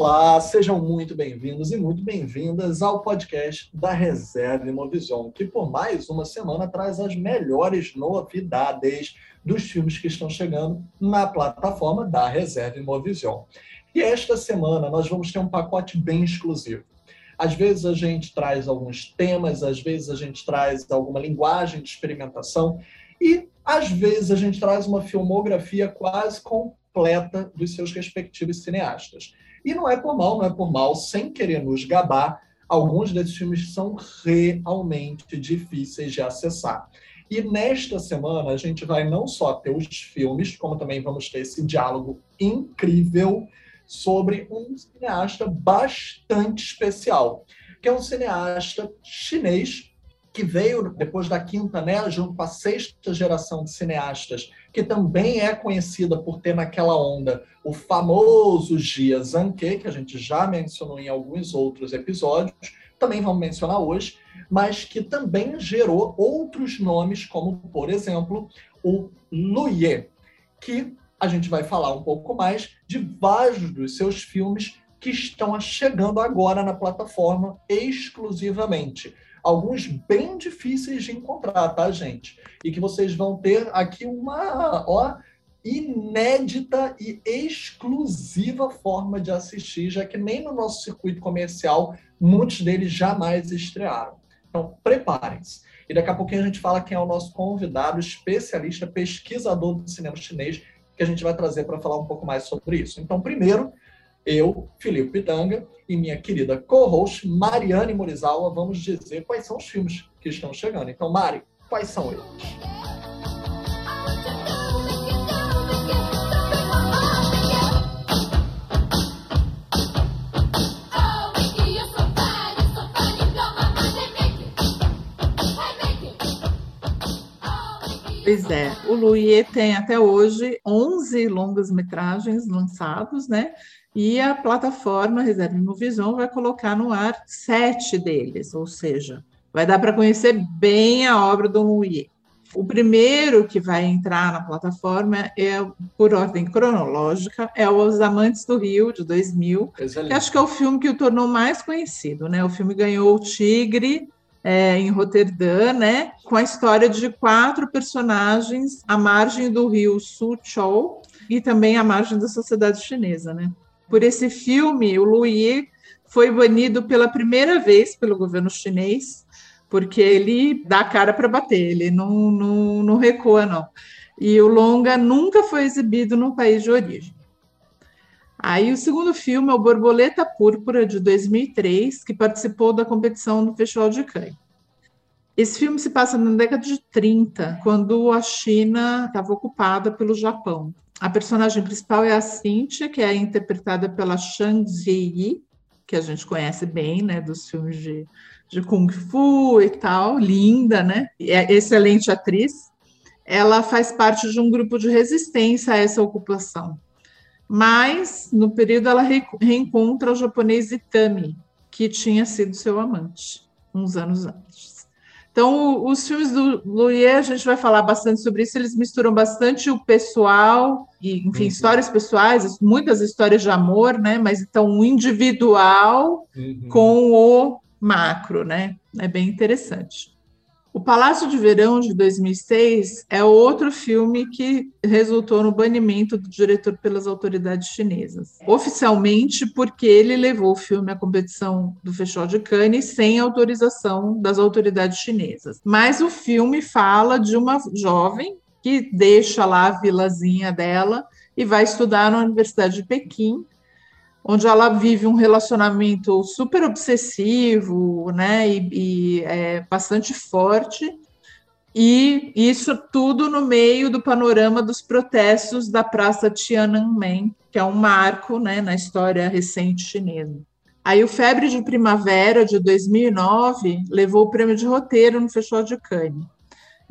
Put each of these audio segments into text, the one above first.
Olá, sejam muito bem-vindos e muito bem-vindas ao podcast da Reserva Imovision, que por mais uma semana traz as melhores novidades dos filmes que estão chegando na plataforma da Reserva Imovision. E esta semana nós vamos ter um pacote bem exclusivo. Às vezes a gente traz alguns temas, às vezes a gente traz alguma linguagem de experimentação e às vezes a gente traz uma filmografia quase completa dos seus respectivos cineastas. E não é por mal, não é por mal, sem querer nos gabar, alguns desses filmes são realmente difíceis de acessar. E nesta semana a gente vai não só ter os filmes, como também vamos ter esse diálogo incrível sobre um cineasta bastante especial, que é um cineasta chinês que veio depois da quinta, né, junto com a sexta geração de cineastas, que também é conhecida por ter naquela onda o famoso Jia Zhangke, que a gente já mencionou em alguns outros episódios, também vamos mencionar hoje, mas que também gerou outros nomes, como, por exemplo, o Lu Ye, que a gente vai falar um pouco mais de vários dos seus filmes que estão chegando agora na plataforma exclusivamente alguns bem difíceis de encontrar, tá, gente? E que vocês vão ter aqui uma, ó, inédita e exclusiva forma de assistir, já que nem no nosso circuito comercial muitos deles jamais estrearam. Então, preparem-se. E daqui a pouquinho a gente fala quem é o nosso convidado, especialista, pesquisador do cinema chinês, que a gente vai trazer para falar um pouco mais sobre isso. Então, primeiro, eu, Filipe Pitanga, e minha querida co-host Mariane Morizawa vamos dizer quais são os filmes que estão chegando. Então, Mari, quais são eles? Pois é, o Louis tem até hoje 11 longas-metragens lançados, né? E a plataforma Reserva Imovision vai colocar no ar sete deles, ou seja, vai dar para conhecer bem a obra do Louis. O primeiro que vai entrar na plataforma é, por ordem cronológica, é Os Amantes do Rio, de 2000, Excelente. que acho que é o filme que o tornou mais conhecido, né? O filme ganhou o Tigre, é, em Roterdã, né, com a história de quatro personagens à margem do rio Suzhou e também à margem da sociedade chinesa, né. Por esse filme, o Yi foi banido pela primeira vez pelo governo chinês, porque ele dá a cara para bater, ele não, não, não recua, não. E o longa nunca foi exibido no país de origem. Aí o segundo filme é o Borboleta Púrpura, de 2003, que participou da competição do Festival de Cannes. Esse filme se passa na década de 30, quando a China estava ocupada pelo Japão. A personagem principal é a Cynthia, que é interpretada pela Shang Ziyi, que a gente conhece bem, né, dos filmes de, de Kung Fu e tal, linda, né? É excelente atriz. Ela faz parte de um grupo de resistência a essa ocupação mas no período ela re reencontra o japonês Itami, que tinha sido seu amante uns anos antes. Então, os filmes do Louis, a gente vai falar bastante sobre isso, eles misturam bastante o pessoal, e, enfim, uhum. histórias pessoais, muitas histórias de amor, né? Mas então o individual uhum. com o macro, né? É bem interessante. O Palácio de Verão, de 2006, é outro filme que resultou no banimento do diretor pelas autoridades chinesas. Oficialmente, porque ele levou o filme à competição do Festival de Cannes sem autorização das autoridades chinesas. Mas o filme fala de uma jovem que deixa lá a vilazinha dela e vai estudar na Universidade de Pequim onde ela vive um relacionamento super obsessivo, né, e, e é, bastante forte, e isso tudo no meio do panorama dos protestos da Praça Tiananmen, que é um marco, né, na história recente chinesa. Aí o Febre de Primavera de 2009 levou o prêmio de roteiro no Festival de Cannes.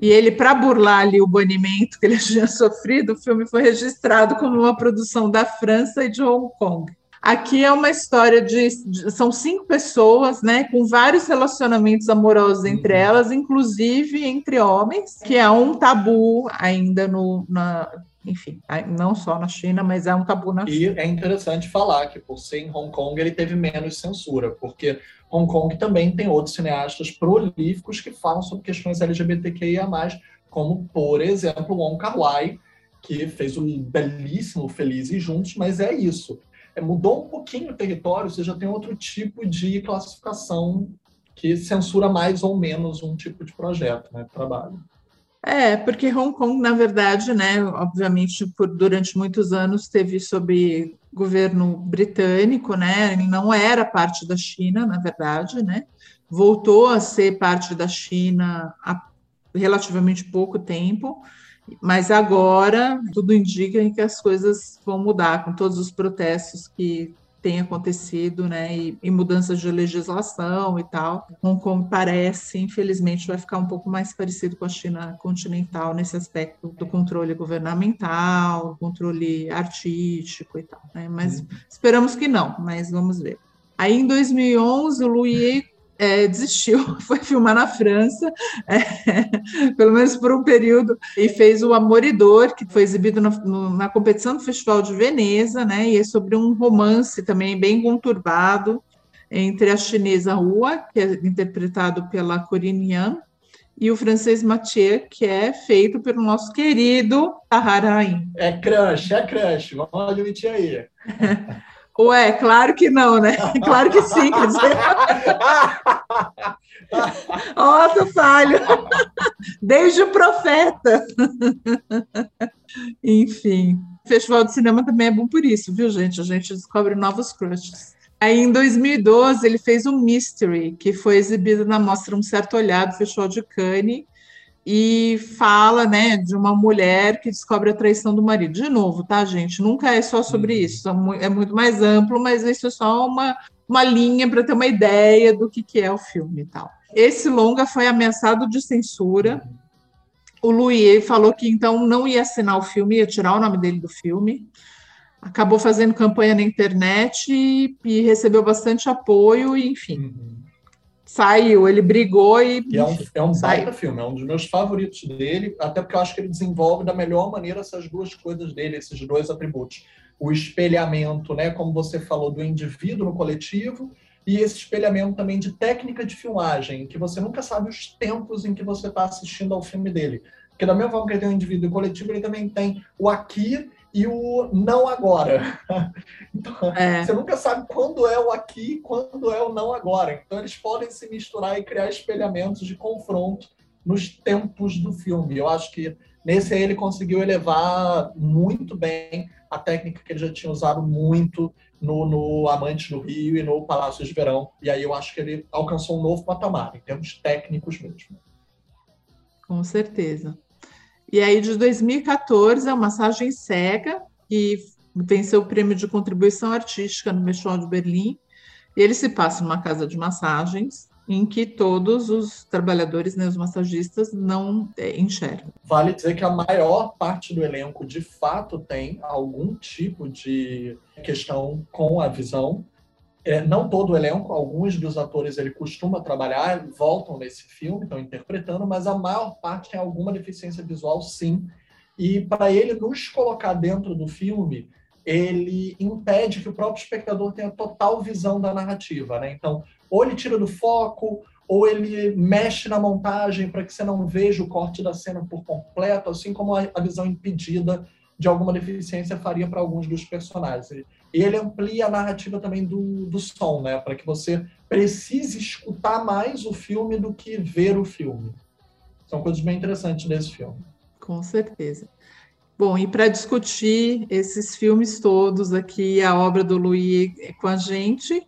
E ele, para burlar ali o banimento que ele tinha sofrido, o filme foi registrado como uma produção da França e de Hong Kong. Aqui é uma história de, de, são cinco pessoas, né, com vários relacionamentos amorosos entre uhum. elas, inclusive entre homens, que é um tabu ainda no, na, enfim, não só na China, mas é um tabu na China. E é interessante falar que por ser em Hong Kong ele teve menos censura, porque Hong Kong também tem outros cineastas prolíficos que falam sobre questões LGBTQIA+, como, por exemplo, Wong Kar-wai, que fez o belíssimo Felizes Juntos, mas é isso. É, mudou um pouquinho o território, você já tem outro tipo de classificação que censura mais ou menos um tipo de projeto, né, de trabalho. É, porque Hong Kong, na verdade, né, obviamente, por, durante muitos anos teve sob governo britânico, né, ele não era parte da China, na verdade, né, voltou a ser parte da China há relativamente pouco tempo, mas agora tudo indica que as coisas vão mudar com todos os protestos que têm acontecido, né, e, e, mudanças de legislação e tal. Hong Kong parece, infelizmente, vai ficar um pouco mais parecido com a China continental nesse aspecto do controle governamental, controle artístico e tal. Né? Mas uhum. esperamos que não, mas vamos ver. Aí, em 2011, o Louis é, desistiu, foi filmar na França, é, pelo menos por um período, e fez o Amoridor, que foi exibido no, no, na competição do Festival de Veneza, né, e é sobre um romance também bem conturbado entre a chinesa Hua, que é interpretado pela Corinne Yan, e o francês Mathieu, que é feito pelo nosso querido Taharain. É crush, é crush, vamos admitir aí. Ué, claro que não, né? Claro que sim, quer dizer. Ó, oh, falho. Desde o profeta. Enfim, o Festival de Cinema também é bom por isso, viu, gente? A gente descobre novos crushes. Aí, em 2012, ele fez o Mystery, que foi exibido na Mostra Um Certo Olhar do Festival de Cannes, e fala, né, de uma mulher que descobre a traição do marido. De novo, tá, gente? Nunca é só sobre uhum. isso, é muito mais amplo, mas isso é só uma, uma linha para ter uma ideia do que, que é o filme e tal. Esse longa foi ameaçado de censura. O Louis falou que então não ia assinar o filme, ia tirar o nome dele do filme. Acabou fazendo campanha na internet e, e recebeu bastante apoio, e, enfim. Uhum saiu, ele brigou e. e é um, é um baita filme, é um dos meus favoritos dele, até porque eu acho que ele desenvolve da melhor maneira essas duas coisas dele, esses dois atributos. O espelhamento, né, como você falou, do indivíduo no coletivo, e esse espelhamento também de técnica de filmagem, que você nunca sabe os tempos em que você está assistindo ao filme dele. Porque da mesma forma que ele tem o indivíduo coletivo, ele também tem o aqui e o não agora. Então, é. você nunca sabe quando é o aqui e quando é o não agora. Então, eles podem se misturar e criar espelhamentos de confronto nos tempos do filme. Eu acho que nesse aí ele conseguiu elevar muito bem a técnica que ele já tinha usado muito no, no Amante do Rio e no Palácio de Verão. E aí eu acho que ele alcançou um novo patamar, em termos técnicos mesmo. Com certeza. E aí, de 2014, é uma massagem cega, que venceu o prêmio de contribuição artística no Festival de Berlim. E ele se passa numa casa de massagens em que todos os trabalhadores, né, os massagistas, não é, enxergam. Vale dizer que a maior parte do elenco, de fato, tem algum tipo de questão com a visão, é, não todo o elenco, alguns dos atores ele costuma trabalhar, voltam nesse filme, estão interpretando, mas a maior parte tem alguma deficiência visual, sim. E para ele nos colocar dentro do filme, ele impede que o próprio espectador tenha total visão da narrativa, né? Então, ou ele tira do foco, ou ele mexe na montagem para que você não veja o corte da cena por completo, assim como a visão impedida de alguma deficiência faria para alguns dos personagens. E ele amplia a narrativa também do, do som, né? Para que você precise escutar mais o filme do que ver o filme. São coisas bem interessantes desse filme. Com certeza. Bom, e para discutir esses filmes todos aqui, a obra do Louis com a gente,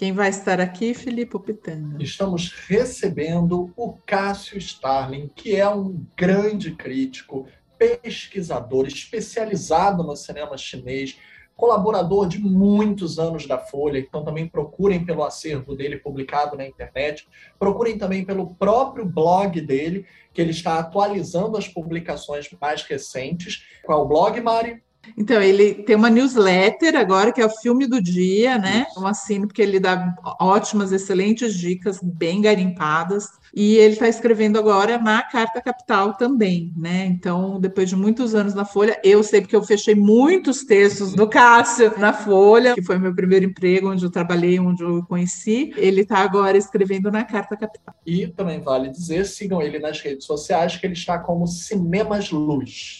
quem vai estar aqui, Filipe Pitanga? Estamos recebendo o Cássio Starling, que é um grande crítico, pesquisador especializado no cinema chinês, colaborador de muitos anos da Folha, então também procurem pelo acervo dele publicado na internet, procurem também pelo próprio blog dele, que ele está atualizando as publicações mais recentes. Qual é o blog, Mari? Então, ele tem uma newsletter agora, que é o filme do dia, né? Isso. Eu assino porque ele dá ótimas, excelentes dicas, bem garimpadas. E ele está escrevendo agora na Carta Capital também, né? Então, depois de muitos anos na Folha, eu sei porque eu fechei muitos textos do Cássio na Folha, que foi meu primeiro emprego, onde eu trabalhei, onde eu conheci. Ele está agora escrevendo na Carta Capital. E também vale dizer, sigam ele nas redes sociais, que ele está como Cinemas Luz.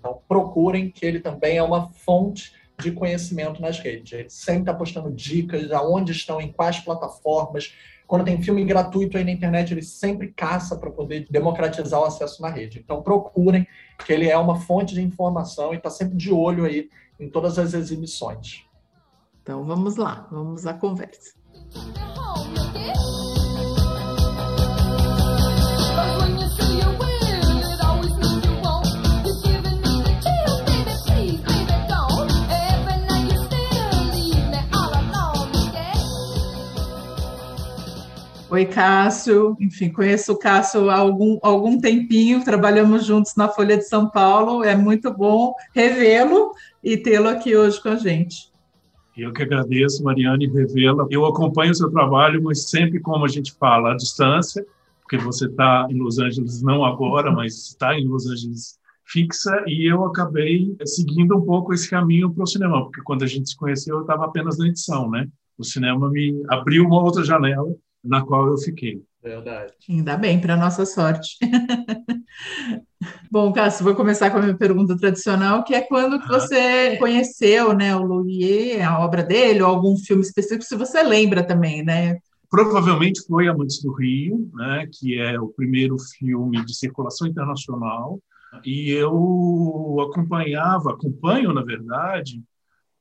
Então, procurem, que ele também é uma fonte de conhecimento nas redes. Ele sempre está postando dicas, aonde estão, em quais plataformas. Quando tem filme gratuito aí na internet, ele sempre caça para poder democratizar o acesso na rede. Então, procurem, que ele é uma fonte de informação e está sempre de olho aí em todas as exibições. Então, vamos lá, vamos à conversa. Oi, Cássio. Enfim, conheço o Cássio há algum, algum tempinho, trabalhamos juntos na Folha de São Paulo. É muito bom revê-lo e tê-lo aqui hoje com a gente. Eu que agradeço, Mariane, revê-la. Eu acompanho o seu trabalho, mas sempre, como a gente fala, à distância, porque você está em Los Angeles, não agora, mas está em Los Angeles fixa, e eu acabei seguindo um pouco esse caminho para o cinema, porque quando a gente se conheceu, eu estava apenas na edição, né? O cinema me abriu uma outra janela na qual eu fiquei. Verdade. Ainda bem, para nossa sorte. Bom, Cássio, vou começar com a minha pergunta tradicional, que é quando que você conheceu né, o Loulier, a obra dele, ou algum filme específico, se você lembra também, né? Provavelmente foi Amantes do Rio, né, que é o primeiro filme de circulação internacional, e eu acompanhava, acompanho, na verdade,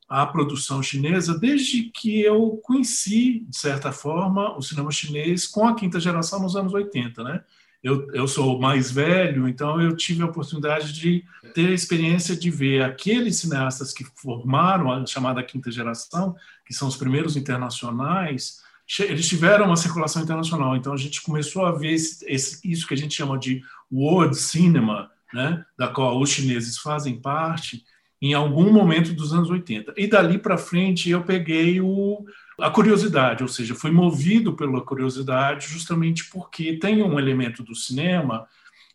a produção chinesa desde que eu conheci, de certa forma, o cinema chinês com a quinta geração nos anos 80, né? Eu, eu sou mais velho, então eu tive a oportunidade de ter a experiência de ver aqueles cineastas que formaram a chamada quinta geração, que são os primeiros internacionais, eles tiveram uma circulação internacional. Então a gente começou a ver esse, esse, isso que a gente chama de world cinema, né, da qual os chineses fazem parte, em algum momento dos anos 80. E dali para frente eu peguei o, a curiosidade, ou seja, fui movido pela curiosidade justamente porque tem um elemento do cinema,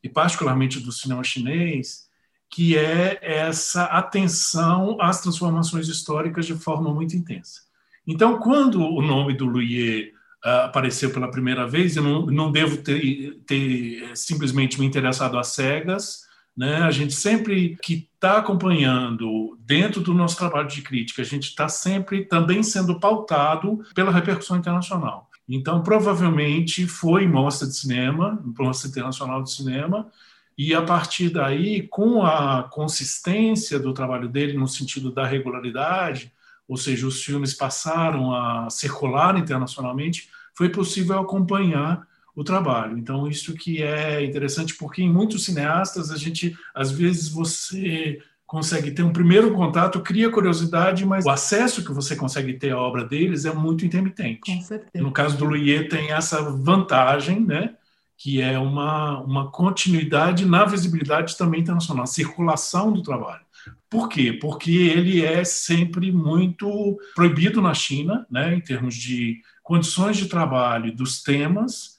e particularmente do cinema chinês, que é essa atenção às transformações históricas de forma muito intensa. Então, quando o nome do Luye uh, apareceu pela primeira vez, eu não, não devo ter, ter simplesmente me interessado às cegas, né? A gente sempre que está acompanhando dentro do nosso trabalho de crítica, a gente está sempre também sendo pautado pela repercussão internacional. Então, provavelmente foi mostra de cinema, mostra internacional de cinema, e a partir daí, com a consistência do trabalho dele no sentido da regularidade, ou seja, os filmes passaram a circular internacionalmente, foi possível acompanhar o trabalho. Então, isso que é interessante, porque em muitos cineastas, a gente, às vezes, você consegue ter um primeiro contato, cria curiosidade, mas o acesso que você consegue ter à obra deles é muito intermitente. Com certeza. No caso do Louier, tem essa vantagem, né? que é uma, uma continuidade na visibilidade também internacional, circulação do trabalho. Por quê? Porque ele é sempre muito proibido na China, né, em termos de condições de trabalho dos temas,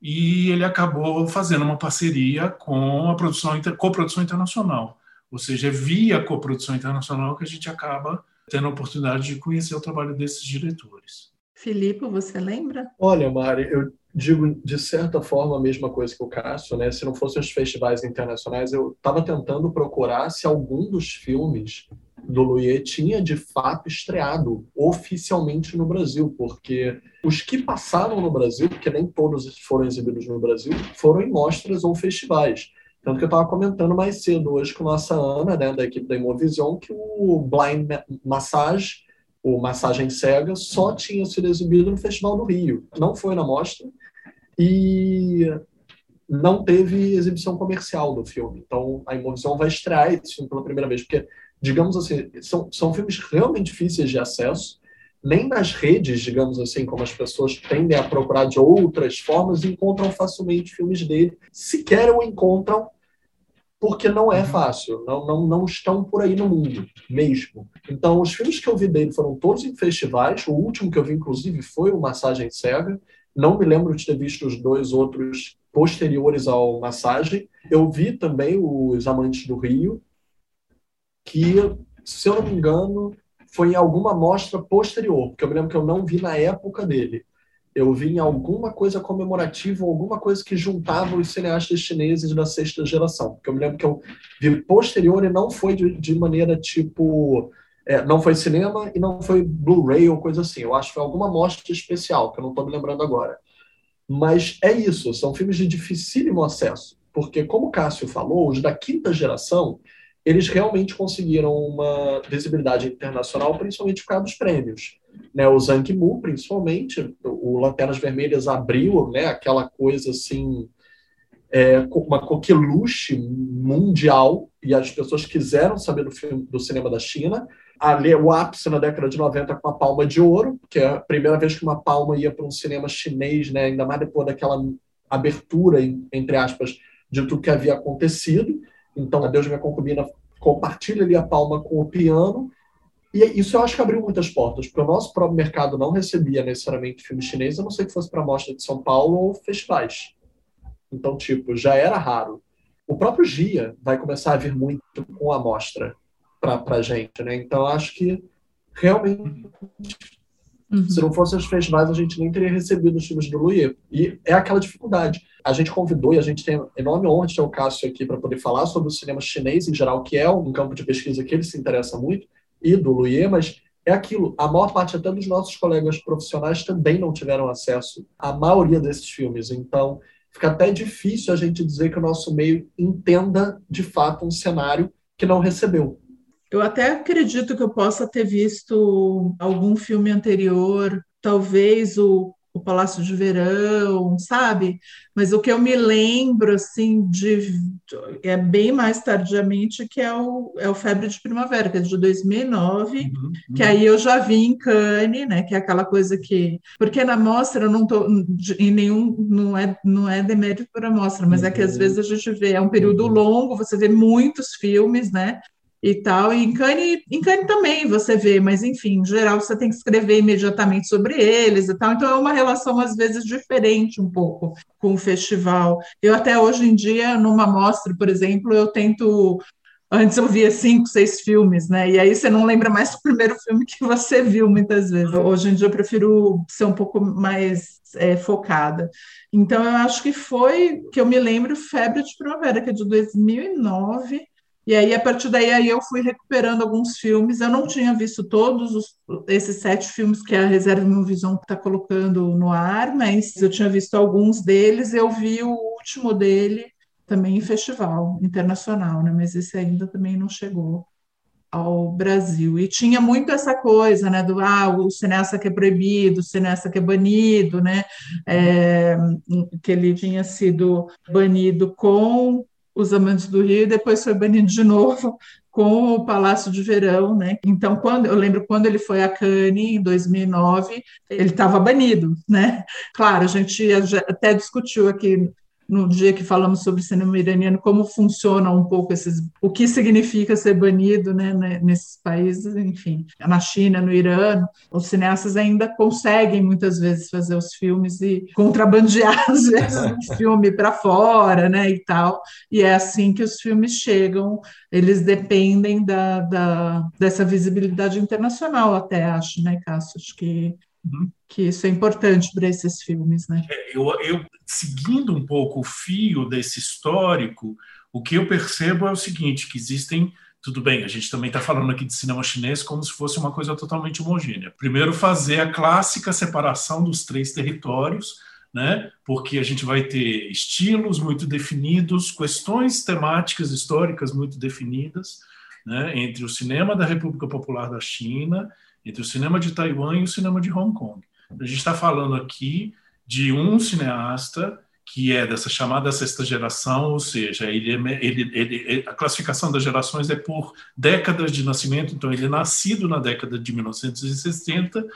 e ele acabou fazendo uma parceria com a produção coprodução internacional, ou seja, é via coprodução internacional que a gente acaba tendo a oportunidade de conhecer o trabalho desses diretores. Filipe, você lembra? Olha, Mari, eu digo de certa forma a mesma coisa que o Cássio, né? Se não fossem os festivais internacionais, eu estava tentando procurar se algum dos filmes do Louis tinha de fato estreado oficialmente no Brasil, porque os que passaram no Brasil, porque nem todos foram exibidos no Brasil, foram em mostras ou festivais. Tanto que eu estava comentando mais cedo hoje com a nossa Ana, né, da equipe da Imovision, que o Blind Massage, o Massagem Cega, só tinha sido exibido no Festival do Rio. Não foi na mostra e não teve exibição comercial do filme. Então a Imovision vai estrear esse filme pela primeira vez, porque digamos assim, são, são filmes realmente difíceis de acesso. Nem nas redes, digamos assim, como as pessoas tendem a procurar de outras formas, encontram facilmente filmes dele. Sequer o encontram porque não é fácil, não, não, não estão por aí no mundo mesmo. Então, os filmes que eu vi dele foram todos em festivais. O último que eu vi, inclusive, foi o Massagem Cega. Não me lembro de ter visto os dois outros posteriores ao Massagem. Eu vi também os Amantes do Rio, que, se eu não me engano, foi em alguma mostra posterior, porque eu me lembro que eu não vi na época dele eu vi em alguma coisa comemorativa, alguma coisa que juntava os cineastas chineses da sexta geração. Porque eu me lembro que eu vi posterior e não foi de, de maneira tipo. É, não foi cinema e não foi Blu-ray ou coisa assim. Eu acho que foi alguma mostra especial, que eu não estou me lembrando agora. Mas é isso, são filmes de dificílimo acesso. Porque, como o Cássio falou, os da quinta geração, eles realmente conseguiram uma visibilidade internacional, principalmente por causa dos prêmios né, o Zhang Mu, principalmente, o Lanternas Vermelhas abriu né, aquela coisa assim, é, uma coqueluche mundial, e as pessoas quiseram saber do, filme, do cinema da China. Ali, o ápice na década de 90 com a Palma de Ouro, que é a primeira vez que uma palma ia para um cinema chinês, né, ainda mais depois daquela abertura, entre aspas, de tudo que havia acontecido. Então, a Deus Minha Concubina compartilha ali a palma com o piano, e isso eu acho que abriu muitas portas, porque o nosso próprio mercado não recebia necessariamente filme chinês, a não ser que fosse para a Mostra de São Paulo ou festivais. Então, tipo, já era raro. O próprio Gia vai começar a vir muito com a mostra para a gente, né? Então, acho que realmente, uhum. se não fossem os festivais, a gente nem teria recebido os filmes do Luier. E é aquela dificuldade. A gente convidou e a gente tem enorme honra de ter o Cássio aqui para poder falar sobre o cinema chinês em geral, que é um campo de pesquisa que ele se interessa muito e do Luier, mas é aquilo. A maior parte até dos nossos colegas profissionais também não tiveram acesso à maioria desses filmes. Então, fica até difícil a gente dizer que o nosso meio entenda de fato um cenário que não recebeu. Eu até acredito que eu possa ter visto algum filme anterior, talvez o o Palácio de Verão, sabe? Mas o que eu me lembro, assim, de é bem mais tardiamente, que é o, é o Febre de Primavera, que é de 2009, uhum, uhum. que aí eu já vi em Cannes, né? Que é aquela coisa que... Porque na mostra eu não tô em nenhum... Não é, não é demérito para a mostra, mas uhum. é que às uhum. vezes a gente vê, é um período uhum. longo, você vê muitos filmes, né? E tal. E em Cannes, em Cannes também você vê, mas enfim, em geral você tem que escrever imediatamente sobre eles e tal. Então é uma relação às vezes diferente um pouco com o festival. Eu até hoje em dia, numa mostra, por exemplo, eu tento Antes eu via cinco, seis filmes, né? E aí você não lembra mais do primeiro filme que você viu muitas vezes. Hoje em dia eu prefiro ser um pouco mais é, focada. Então eu acho que foi que eu me lembro Febre de Primavera, que é de 2009 e aí, a partir daí, aí eu fui recuperando alguns filmes. Eu não tinha visto todos os, esses sete filmes que a Reserva Visão está colocando no ar, mas eu tinha visto alguns deles. Eu vi o último dele também em festival internacional, né? mas esse ainda também não chegou ao Brasil. E tinha muito essa coisa, né, do ah, o cineasta que é proibido, o cineasta que é banido, né, é, que ele tinha sido banido com os Amantes do Rio, e depois foi banido de novo com o Palácio de Verão, né? Então, quando eu lembro quando ele foi a Cannes em 2009, ele estava banido, né? Claro, a gente até discutiu aqui no dia que falamos sobre cinema iraniano, como funciona um pouco esses, o que significa ser banido né, né, nesses países, enfim, na China, no Irã, os cineastas ainda conseguem muitas vezes fazer os filmes e contrabandear às vezes o filme para fora, né, e tal, e é assim que os filmes chegam, eles dependem da, da dessa visibilidade internacional até, acho, né, Cássio, acho que uhum. que isso é importante para esses filmes, né? É, eu, eu seguindo um pouco o fio desse histórico, o que eu percebo é o seguinte, que existem tudo bem, a gente também está falando aqui de cinema chinês como se fosse uma coisa totalmente homogênea. Primeiro, fazer a clássica separação dos três territórios, né? porque a gente vai ter estilos muito definidos, questões temáticas históricas muito definidas, né? entre o cinema da República Popular da China, entre o cinema de Taiwan e o cinema de Hong Kong. A gente está falando aqui de um cineasta que é dessa chamada sexta geração, ou seja, ele, é ele, ele, a classificação das gerações é por décadas de nascimento, então ele é nascido na década de 1960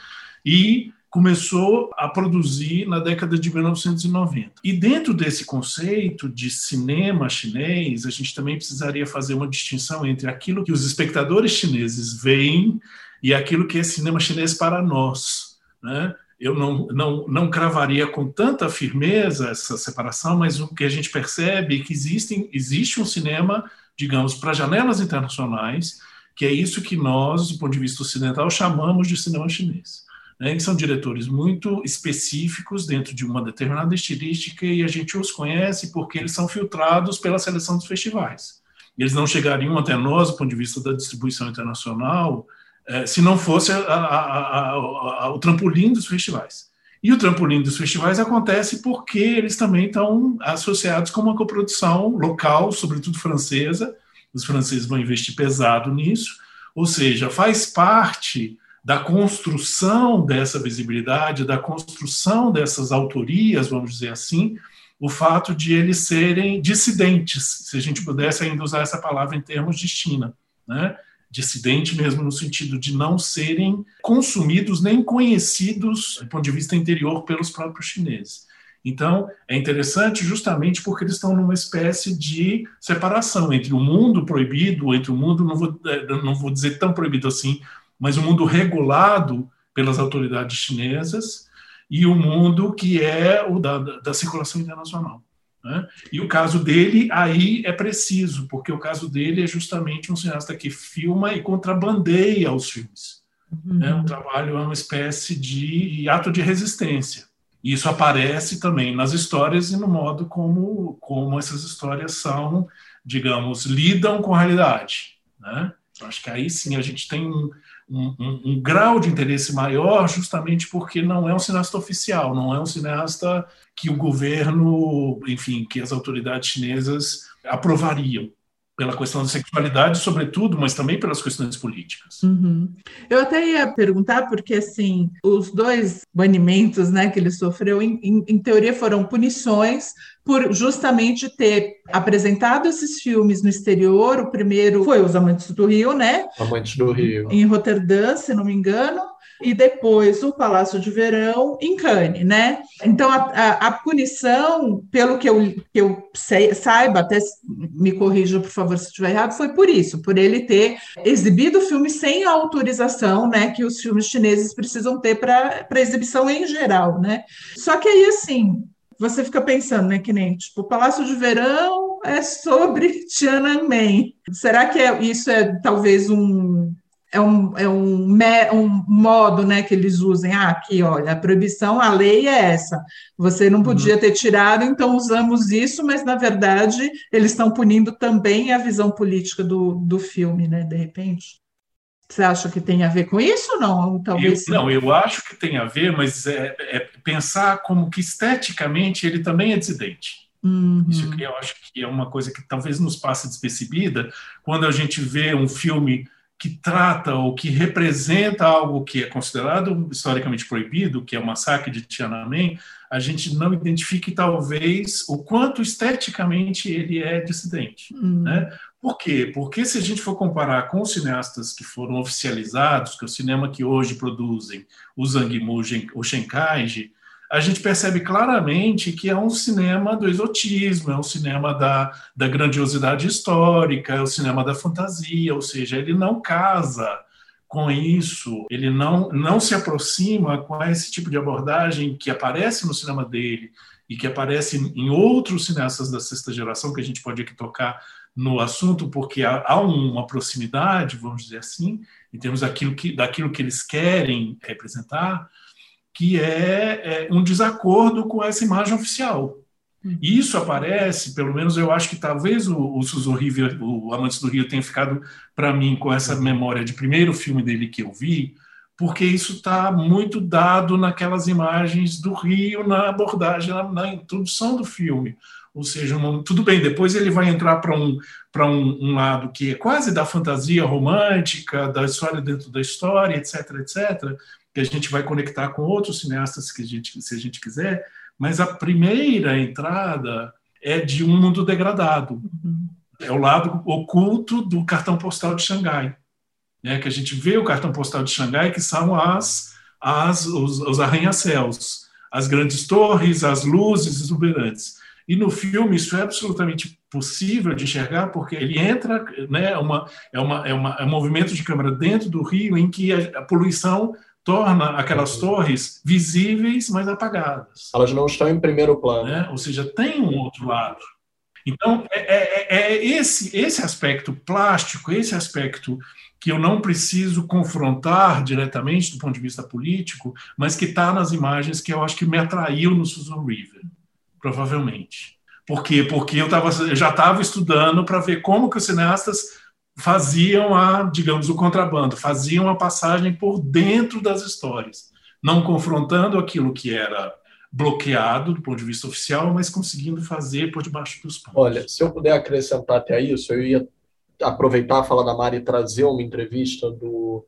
e começou a produzir na década de 1990. E dentro desse conceito de cinema chinês, a gente também precisaria fazer uma distinção entre aquilo que os espectadores chineses veem e aquilo que é cinema chinês para nós. Né? Eu não, não, não cravaria com tanta firmeza essa separação, mas o que a gente percebe é que existem, existe um cinema, digamos, para janelas internacionais, que é isso que nós, do ponto de vista ocidental, chamamos de cinema chinês né, que são diretores muito específicos dentro de uma determinada estilística e a gente os conhece porque eles são filtrados pela seleção dos festivais. Eles não chegariam até nós, do ponto de vista da distribuição internacional, se não fosse a, a, a, o trampolim dos festivais. E o trampolim dos festivais acontece porque eles também estão associados com uma coprodução local, sobretudo francesa. Os franceses vão investir pesado nisso, ou seja, faz parte da construção dessa visibilidade, da construção dessas autorias, vamos dizer assim, o fato de eles serem dissidentes, se a gente pudesse ainda usar essa palavra em termos de China, né? Dissidente mesmo no sentido de não serem consumidos nem conhecidos do ponto de vista interior pelos próprios chineses. Então, é interessante justamente porque eles estão numa espécie de separação entre o mundo proibido, entre o mundo, não vou, eh, não vou dizer tão proibido assim, mas o mundo regulado pelas autoridades chinesas e o mundo que é o da, da circulação internacional. Né? E o caso dele aí é preciso, porque o caso dele é justamente um cineasta que filma e contrabandeia os filmes. Uhum. Né? O trabalho é uma espécie de ato de resistência. E isso aparece também nas histórias e no modo como, como essas histórias são, digamos, lidam com a realidade. Né? Acho que aí sim a gente tem um, um, um, grau de interesse maior, justamente porque não é um cineasta oficial, não é um cineasta que o governo, enfim, que as autoridades chinesas aprovariam pela questão da sexualidade, sobretudo, mas também pelas questões políticas. Uhum. Eu até ia perguntar, porque assim, os dois banimentos né, que ele sofreu, em, em, em teoria, foram punições por justamente ter apresentado esses filmes no exterior. O primeiro foi Os Amantes do Rio, né? Amantes do Rio. Em Roterdã, se não me engano e depois o Palácio de Verão em Cannes, né? Então, a, a, a punição, pelo que eu, que eu sei, saiba, até me corrija, por favor, se estiver errado, foi por isso, por ele ter exibido o filme sem a autorização, né, que os filmes chineses precisam ter para exibição em geral, né? Só que aí, assim, você fica pensando, né, que nem, tipo, o Palácio de Verão é sobre Tiananmen. Será que é, isso é talvez um é um, é um, um modo né, que eles usem. Ah, aqui, olha, a proibição, a lei é essa. Você não podia uhum. ter tirado, então usamos isso, mas na verdade eles estão punindo também a visão política do, do filme, né? De repente. Você acha que tem a ver com isso ou não? Talvez eu, não, eu acho que tem a ver, mas é, é, pensar como que esteticamente ele também é dissidente. Uhum. Isso que eu acho que é uma coisa que talvez nos passe despercebida quando a gente vê um filme que trata ou que representa algo que é considerado historicamente proibido, que é o massacre de Tiananmen, a gente não identifique talvez o quanto esteticamente ele é dissidente. Hum. Né? Por quê? Porque se a gente for comparar com os cineastas que foram oficializados, que é o cinema que hoje produzem, o Zhang Yimou, o Shen Kaiji, a gente percebe claramente que é um cinema do exotismo, é um cinema da, da grandiosidade histórica, é o um cinema da fantasia, ou seja, ele não casa com isso, ele não, não se aproxima com esse tipo de abordagem que aparece no cinema dele e que aparece em outros cineastas da sexta geração, que a gente pode aqui tocar no assunto, porque há, há uma proximidade, vamos dizer assim, em termos daquilo que, daquilo que eles querem representar, que é, é um desacordo com essa imagem oficial. Uhum. Isso aparece, pelo menos eu acho que talvez o, o Suzu River, o Amantes do Rio, tenha ficado para mim com essa uhum. memória de primeiro filme dele que eu vi, porque isso está muito dado naquelas imagens do Rio, na abordagem, na, na introdução do filme. Ou seja, uma, tudo bem, depois ele vai entrar para um, um, um lado que é quase da fantasia romântica, da história dentro da história, etc, etc, que a gente vai conectar com outros cineastas que a gente, se a gente quiser, mas a primeira entrada é de um mundo degradado. Uhum. É o lado oculto do cartão postal de Xangai. Né? Que a gente vê o cartão postal de Xangai, que são as, as, os, os arranha-céus, as grandes torres, as luzes exuberantes. E no filme isso é absolutamente possível de enxergar, porque ele entra, né, uma, é, uma, é, uma, é um movimento de câmera dentro do rio em que a, a poluição torna aquelas uhum. torres visíveis, mas apagadas. Elas não estão em primeiro plano. Né? Ou seja, tem um outro lado. Então, é, é, é, esse, esse aspecto plástico, esse aspecto que eu não preciso confrontar diretamente do ponto de vista político, mas que está nas imagens que eu acho que me atraiu no Susan River, provavelmente. Por quê? Porque eu, tava, eu já estava estudando para ver como que os cineastas faziam a, digamos, o contrabando, faziam a passagem por dentro das histórias, não confrontando aquilo que era bloqueado do ponto de vista oficial, mas conseguindo fazer por debaixo dos panos. Olha, se eu puder acrescentar até isso, eu ia aproveitar a fala da Mari e trazer uma entrevista do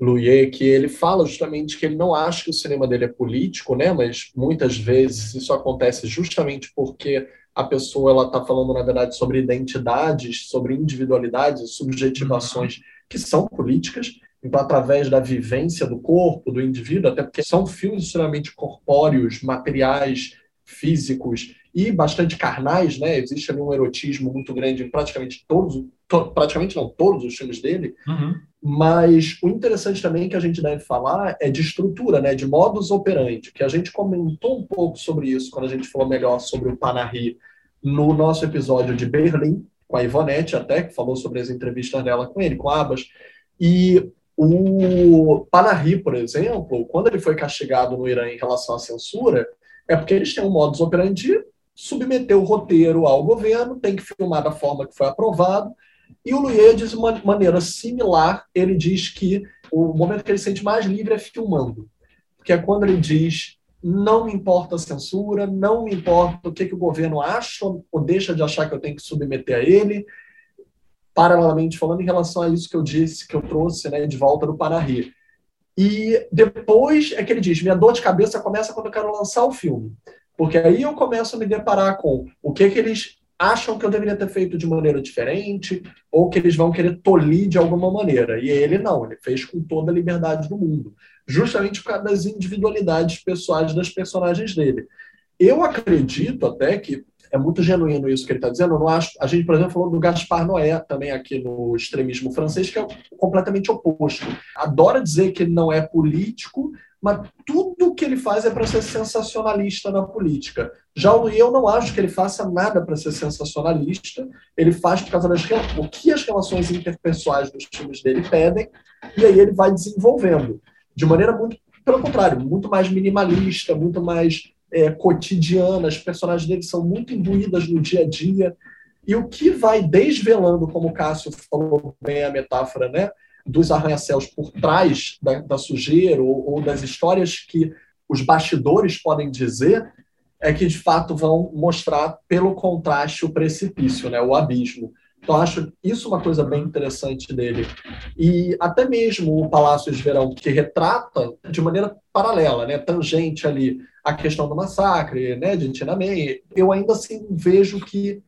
Louie, que ele fala justamente que ele não acha que o cinema dele é político, né? Mas muitas vezes isso acontece justamente porque a pessoa ela está falando na verdade sobre identidades, sobre individualidades, subjetivações uhum. que são políticas. Então, através da vivência do corpo, do indivíduo, até porque são filmes extremamente corpóreos, materiais, físicos e bastante carnais, né? Existe ali um erotismo muito grande em praticamente todos, to, praticamente não todos os filmes dele. Uhum. Mas o interessante também que a gente deve falar é de estrutura, né? De modus operandi, que a gente comentou um pouco sobre isso quando a gente falou melhor sobre o Panahi no nosso episódio de Berlim, com a Ivonete até, que falou sobre as entrevistas dela com ele, com Abas. E o Panahi, por exemplo, quando ele foi castigado no Irã em relação à censura, é porque eles têm um modus operandi submeter o roteiro ao governo, tem que filmar da forma que foi aprovado. E o Luier diz de uma maneira similar, ele diz que o momento que ele se sente mais livre é filmando. Que é quando ele diz não me importa a censura, não me importa o que, que o governo acha ou deixa de achar que eu tenho que submeter a ele. Paralelamente falando em relação a isso que eu disse, que eu trouxe né, de volta do Panahi. E depois é que ele diz: minha dor de cabeça começa quando eu quero lançar o filme. Porque aí eu começo a me deparar com o que, que eles acham que eu deveria ter feito de maneira diferente, ou que eles vão querer tolir de alguma maneira. E ele não, ele fez com toda a liberdade do mundo, justamente por causa das individualidades pessoais das personagens dele. Eu acredito até que é muito genuíno isso que ele está dizendo. Eu não acho. A gente, por exemplo, falou do Gaspar Noé também aqui no extremismo francês, que é completamente oposto. Adora dizer que ele não é político, mas tudo que ele faz é para ser sensacionalista na política. Já o eu não acho que ele faça nada para ser sensacionalista, ele faz por causa das o que as relações interpessoais dos filmes dele pedem, e aí ele vai desenvolvendo. De maneira muito, pelo contrário, muito mais minimalista, muito mais é, cotidiana, as personagens dele são muito imbuídas no dia a dia, e o que vai desvelando, como o Cássio falou bem a metáfora, né? Dos arranha-céus por trás da, da sujeira ou, ou, das histórias que os bastidores podem dizer é que de fato vão mostrar pelo contraste o precipício, né, o abismo. Então acho isso uma coisa bem interessante dele e até mesmo o Palácio de Verão que retrata de maneira paralela, né, tangente ali a questão do massacre, né, de Tiananmen. Eu ainda assim vejo que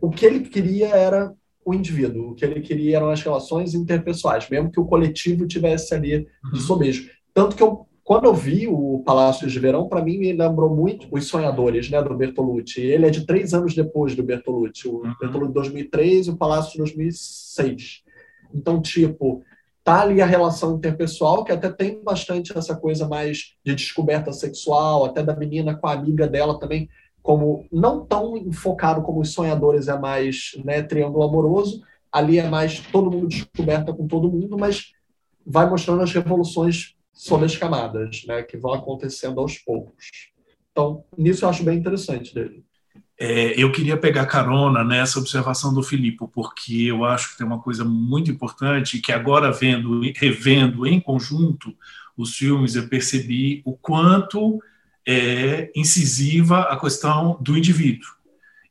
o que ele queria era o indivíduo. O que ele queria eram as relações interpessoais, mesmo que o coletivo tivesse ali de uhum. sobejo. Tanto que eu, quando eu vi o Palácio de Verão, para mim me lembrou muito Os Sonhadores, né, do Bertolucci. Ele é de três anos depois do Bertolucci. O uhum. Bertolucci de 2003 e o Palácio de 2006. Então, tipo, tá ali a relação interpessoal, que até tem bastante essa coisa mais de descoberta sexual, até da menina com a amiga dela também como não tão enfocado como os sonhadores é mais né, triângulo amoroso, ali é mais todo mundo descoberta com todo mundo, mas vai mostrando as revoluções sobre as camadas, né, que vão acontecendo aos poucos. Então, nisso eu acho bem interessante dele. É, eu queria pegar carona nessa observação do Filipe, porque eu acho que tem uma coisa muito importante que agora vendo, revendo em conjunto os filmes, eu percebi o quanto é incisiva a questão do indivíduo.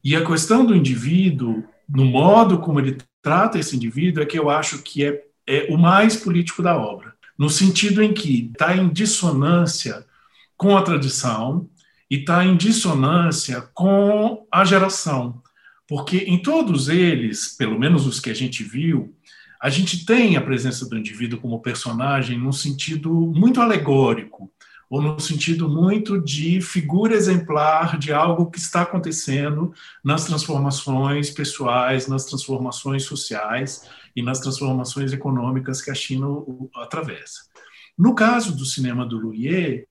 E a questão do indivíduo, no modo como ele trata esse indivíduo, é que eu acho que é, é o mais político da obra, no sentido em que está em dissonância com a tradição e está em dissonância com a geração. Porque em todos eles, pelo menos os que a gente viu, a gente tem a presença do indivíduo como personagem num sentido muito alegórico, ou no sentido muito de figura exemplar de algo que está acontecendo nas transformações pessoais, nas transformações sociais e nas transformações econômicas que a China atravessa. No caso do cinema do Luye,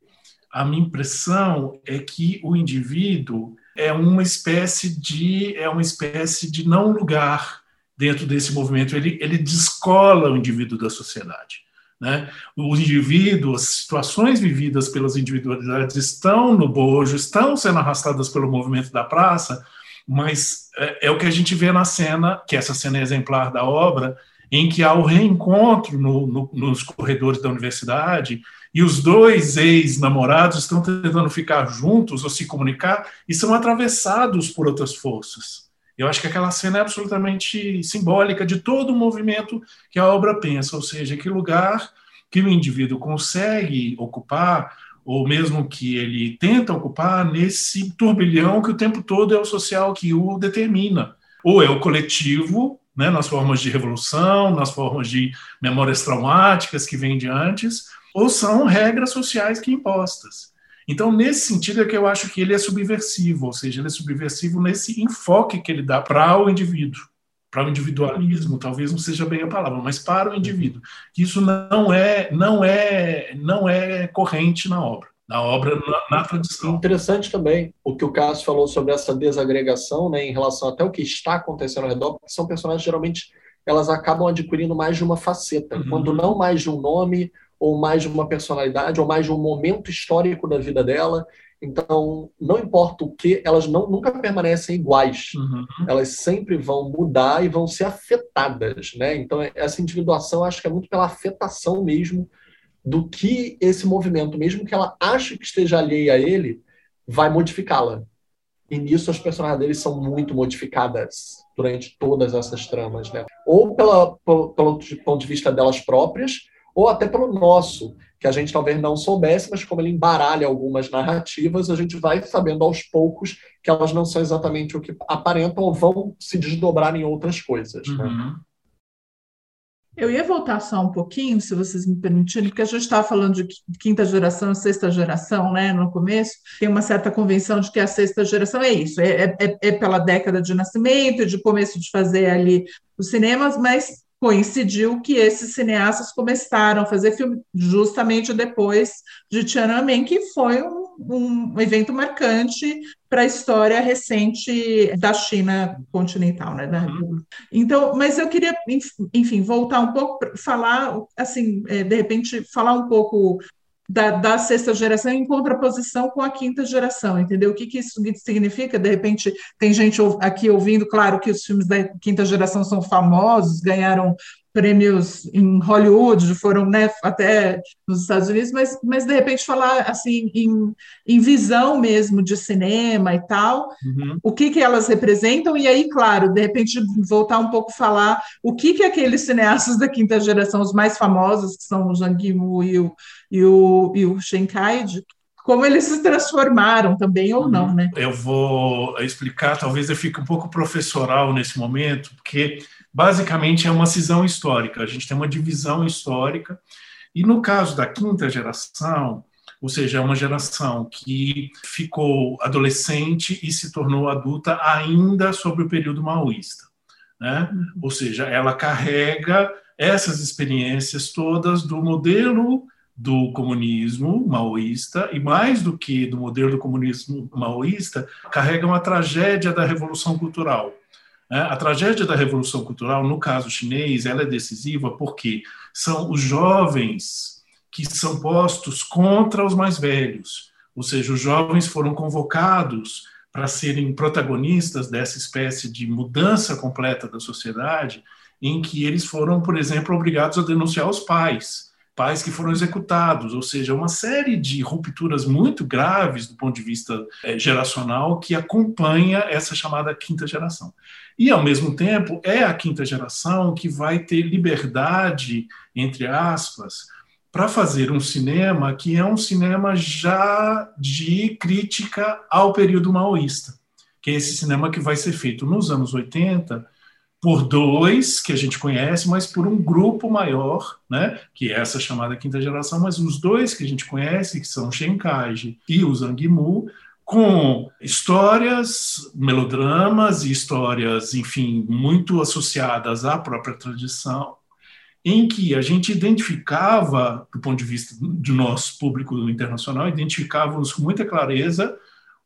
a minha impressão é que o indivíduo é uma espécie de é uma espécie de não lugar dentro desse movimento. Ele, ele descola o indivíduo da sociedade. Né? Os indivíduos, as situações vividas pelas individualidades estão no bojo, estão sendo arrastadas pelo movimento da praça, mas é, é, o que a gente vê na cena, que essa cena é exemplar da obra, em que há o reencontro no, no, nos corredores da universidade e os dois ex-namorados estão tentando ficar juntos ou se comunicar e são atravessados por outras forças. Eu acho que aquela cena é absolutamente simbólica de todo o movimento que a obra pensa, ou seja, que lugar que o indivíduo consegue ocupar, ou mesmo que ele tenta ocupar, nesse turbilhão que o tempo todo é o social que o determina. Ou é o coletivo, né, nas formas de revolução, nas formas de memórias traumáticas que vêm de antes, ou são regras sociais que impostas. Então, nesse sentido, é que eu acho que ele é subversivo, ou seja, ele é subversivo nesse enfoque que ele dá para o indivíduo, para o individualismo, talvez não seja bem a palavra, mas para o indivíduo. Isso não é, não é, não é corrente na obra, na obra, na, na tradição. Interessante também o que o Cássio falou sobre essa desagregação, né, em relação até o que está acontecendo ao redor, porque são personagens geralmente elas acabam adquirindo mais de uma faceta, uhum. quando não mais de um nome ou mais de uma personalidade, ou mais de um momento histórico da vida dela. Então, não importa o que, elas não, nunca permanecem iguais. Uhum. Elas sempre vão mudar e vão ser afetadas, né? Então, essa individuação, acho que é muito pela afetação mesmo do que esse movimento, mesmo que ela ache que esteja alheia a ele, vai modificá-la. E nisso as personagens deles são muito modificadas durante todas essas tramas, né? Ou pela, pelo, pelo ponto de vista delas próprias, ou até pelo nosso, que a gente talvez não soubesse, mas como ele embaralha algumas narrativas, a gente vai sabendo aos poucos que elas não são exatamente o que aparentam ou vão se desdobrar em outras coisas. Né? Uhum. Né? Eu ia voltar só um pouquinho, se vocês me permitirem, porque a gente estava falando de quinta geração, sexta geração, né? No começo, tem uma certa convenção de que a sexta geração é isso, é, é, é pela década de nascimento, de começo de fazer ali os cinemas, mas coincidiu que esses cineastas começaram a fazer filme justamente depois de Tiananmen, que foi um, um evento marcante para a história recente da China continental, né? Uhum. Então, mas eu queria, enfim, voltar um pouco, falar, assim, é, de repente, falar um pouco da, da, sexta geração em contraposição com a quinta geração, entendeu? O que, que isso significa? De repente, tem gente aqui ouvindo, claro que os filmes da quinta geração são famosos, ganharam prêmios em Hollywood, foram né, até nos Estados Unidos, mas, mas de repente falar assim em, em visão mesmo de cinema e tal, uhum. o que, que elas representam, e aí, claro, de repente voltar um pouco falar o que, que aqueles cineastas da quinta geração, os mais famosos, que são o Zhang Yimou e o, e o, e o Shen Kaid, como eles se transformaram também ou não, né? Eu vou explicar, talvez eu fique um pouco professoral nesse momento, porque basicamente é uma cisão histórica. A gente tem uma divisão histórica, e no caso da quinta geração, ou seja, é uma geração que ficou adolescente e se tornou adulta ainda sobre o período maoísta. Né? Uhum. Ou seja, ela carrega essas experiências todas do modelo do comunismo maoísta e mais do que do modelo do comunismo maoísta, carregam a tragédia da revolução cultural. É, a tragédia da revolução cultural, no caso chinês, ela é decisiva porque são os jovens que são postos contra os mais velhos, ou seja, os jovens foram convocados para serem protagonistas dessa espécie de mudança completa da sociedade, em que eles foram, por exemplo, obrigados a denunciar os pais pais que foram executados, ou seja, uma série de rupturas muito graves do ponto de vista é, geracional que acompanha essa chamada quinta geração. E, ao mesmo tempo, é a quinta geração que vai ter liberdade, entre aspas, para fazer um cinema que é um cinema já de crítica ao período maoísta, que é esse cinema que vai ser feito nos anos 80 por dois que a gente conhece, mas por um grupo maior, né, que é essa chamada quinta geração, mas os dois que a gente conhece, que são o Shenkaji e o Zhang Mu, com histórias, melodramas e histórias, enfim, muito associadas à própria tradição, em que a gente identificava, do ponto de vista do nosso público internacional, identificávamos com muita clareza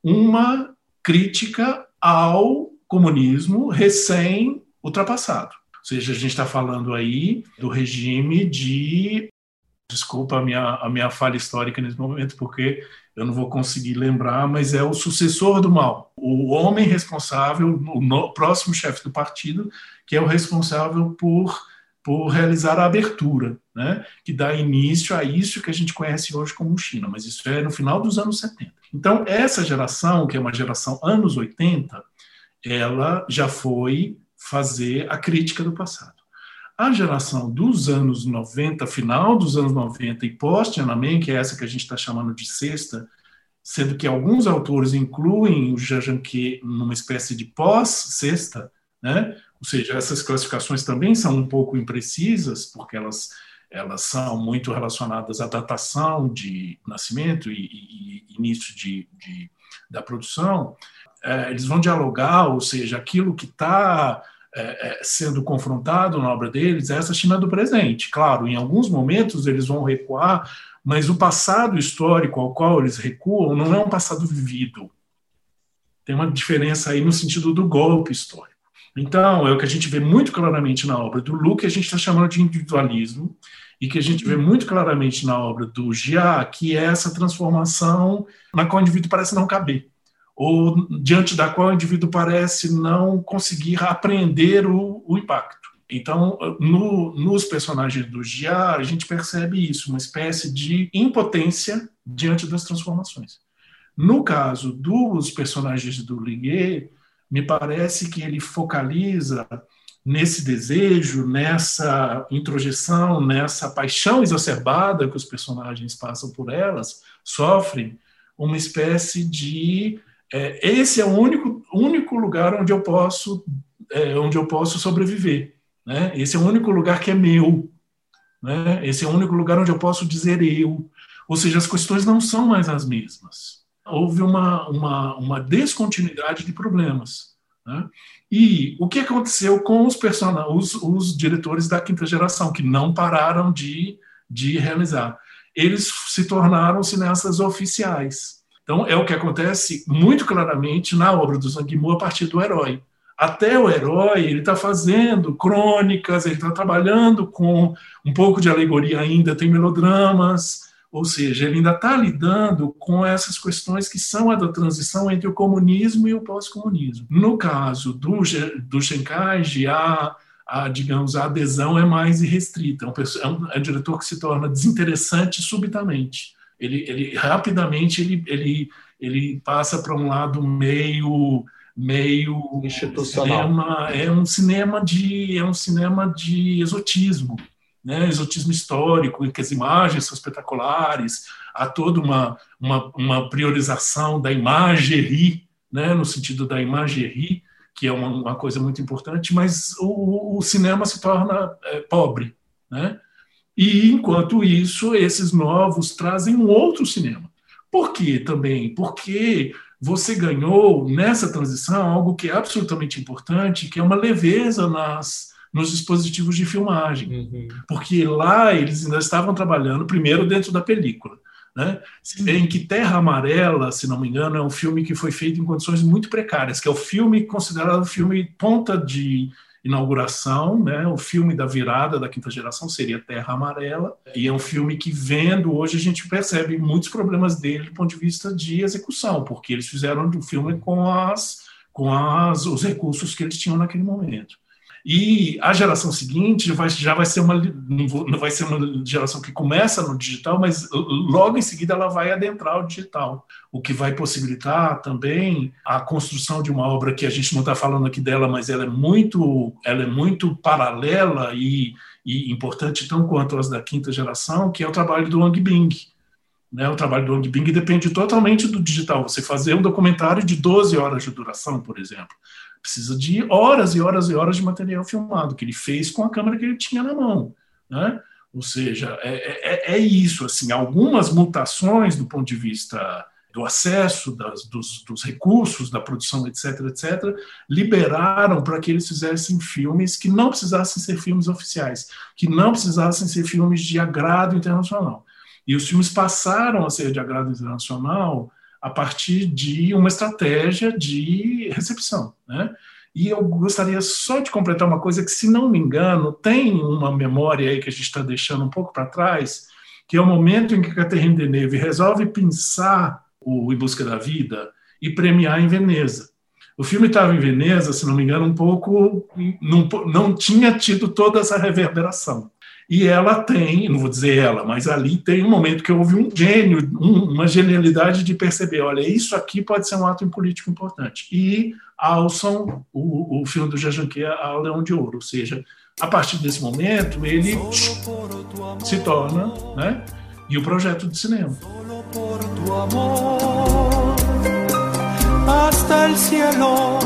uma crítica ao comunismo recém-ultrapassado. Ou seja, a gente está falando aí do regime de. Desculpa a minha, a minha falha histórica nesse momento, porque eu não vou conseguir lembrar, mas é o sucessor do mal, o homem responsável, o próximo chefe do partido, que é o responsável por, por realizar a abertura, né, que dá início a isso que a gente conhece hoje como China, mas isso é no final dos anos 70. Então, essa geração, que é uma geração anos 80, ela já foi fazer a crítica do passado. A geração dos anos 90, final dos anos 90 e pós-Tiananmen, que é essa que a gente está chamando de sexta, sendo que alguns autores incluem o Jajanque numa espécie de pós-sexta, né? ou seja, essas classificações também são um pouco imprecisas, porque elas, elas são muito relacionadas à datação de nascimento e, e, início de, de, da produção, é, eles vão dialogar, ou seja, aquilo que está é, é, sendo confrontado na obra deles é essa China do presente. Claro, em alguns momentos eles vão recuar, mas o passado histórico ao qual eles recuam não é um passado vivido. Tem uma diferença aí no sentido do golpe histórico. Então, é o que a gente vê muito claramente na obra do Lu, que a gente está chamando de individualismo, e que a gente vê muito claramente na obra do Gia, que é essa transformação na qual o indivíduo parece não caber ou diante da qual o indivíduo parece não conseguir apreender o, o impacto. Então, no, nos personagens do Gia, a gente percebe isso, uma espécie de impotência diante das transformações. No caso dos personagens do Liguet, me parece que ele focaliza nesse desejo, nessa introjeção, nessa paixão exacerbada que os personagens passam por elas, sofrem, uma espécie de é, esse é o único, único lugar onde eu posso, é, onde eu posso sobreviver. Né? Esse é o único lugar que é meu. Né? Esse é o único lugar onde eu posso dizer eu. Ou seja, as questões não são mais as mesmas. Houve uma, uma, uma descontinuidade de problemas. Né? E o que aconteceu com os, os, diretores da quinta geração, que não pararam de, de realizar? Eles se tornaram cineastas oficiais. Então, é o que acontece muito claramente na obra do Zhang Yimou a partir do herói. Até o herói, ele está fazendo crônicas, ele está trabalhando com um pouco de alegoria ainda, tem melodramas, ou seja, ele ainda está lidando com essas questões que são a da transição entre o comunismo e o pós-comunismo. No caso do, do Shenkai, a, a, digamos, a adesão é mais irrestrita. É é um, é um diretor que se torna desinteressante subitamente ele, ele rapidamente ele, ele, ele passa para um lado meio meio institucional. cinema, é um cinema de é um cinema de exotismo né? Exotismo histórico em que as imagens são espetaculares há toda uma uma, uma priorização da imagerie né? No sentido da imagerie que é uma, uma coisa muito importante mas o, o cinema se torna é, pobre né e, enquanto isso, esses novos trazem um outro cinema. Por quê também? Porque você ganhou nessa transição algo que é absolutamente importante, que é uma leveza nas, nos dispositivos de filmagem. Uhum. Porque lá eles ainda estavam trabalhando primeiro dentro da película. Né? Em que Terra Amarela, se não me engano, é um filme que foi feito em condições muito precárias, que é o filme considerado filme ponta de inauguração, né? O filme da virada da quinta geração seria Terra Amarela, e é um filme que vendo hoje a gente percebe muitos problemas dele do ponto de vista de execução, porque eles fizeram o filme com as com as, os recursos que eles tinham naquele momento. E a geração seguinte vai, já vai ser uma não vai ser uma geração que começa no digital, mas logo em seguida ela vai adentrar o digital, o que vai possibilitar também a construção de uma obra que a gente não está falando aqui dela, mas ela é muito ela é muito paralela e, e importante tão quanto as da quinta geração, que é o trabalho do Wang Bing, Né? O trabalho do Ong Bing depende totalmente do digital. Você fazer um documentário de 12 horas de duração, por exemplo, precisa de horas e horas e horas de material filmado, que ele fez com a câmera que ele tinha na mão. Né? Ou seja, é, é, é isso. Assim, algumas mutações do ponto de vista do acesso, das, dos, dos, recursos, da produção, etc., etc., liberaram para que eles fizessem filmes que não precisassem ser filmes oficiais, que não precisassem ser filmes de agrado internacional. E os filmes passaram a ser de agrado internacional a partir de uma estratégia de recepção, né? E eu gostaria só de completar uma coisa que, se não me engano, tem uma memória aí que a gente está deixando um pouco para trás, que é o momento em que Catherine Deneuve resolve pensar o Em Busca da Vida e premiar em Veneza. O filme estava em Veneza, se não me engano, um pouco não, não tinha tido toda essa reverberação. E ela tem, não vou dizer ela, mas ali tem um momento que houve um gênio, um, uma genialidade de perceber, olha, isso aqui pode ser um ato político importante. E alçam o, o filme do Jajanquia ao Leão de Ouro, ou seja, a partir desse momento ele se torna, né, e o projeto de cinema. Hasta el cielo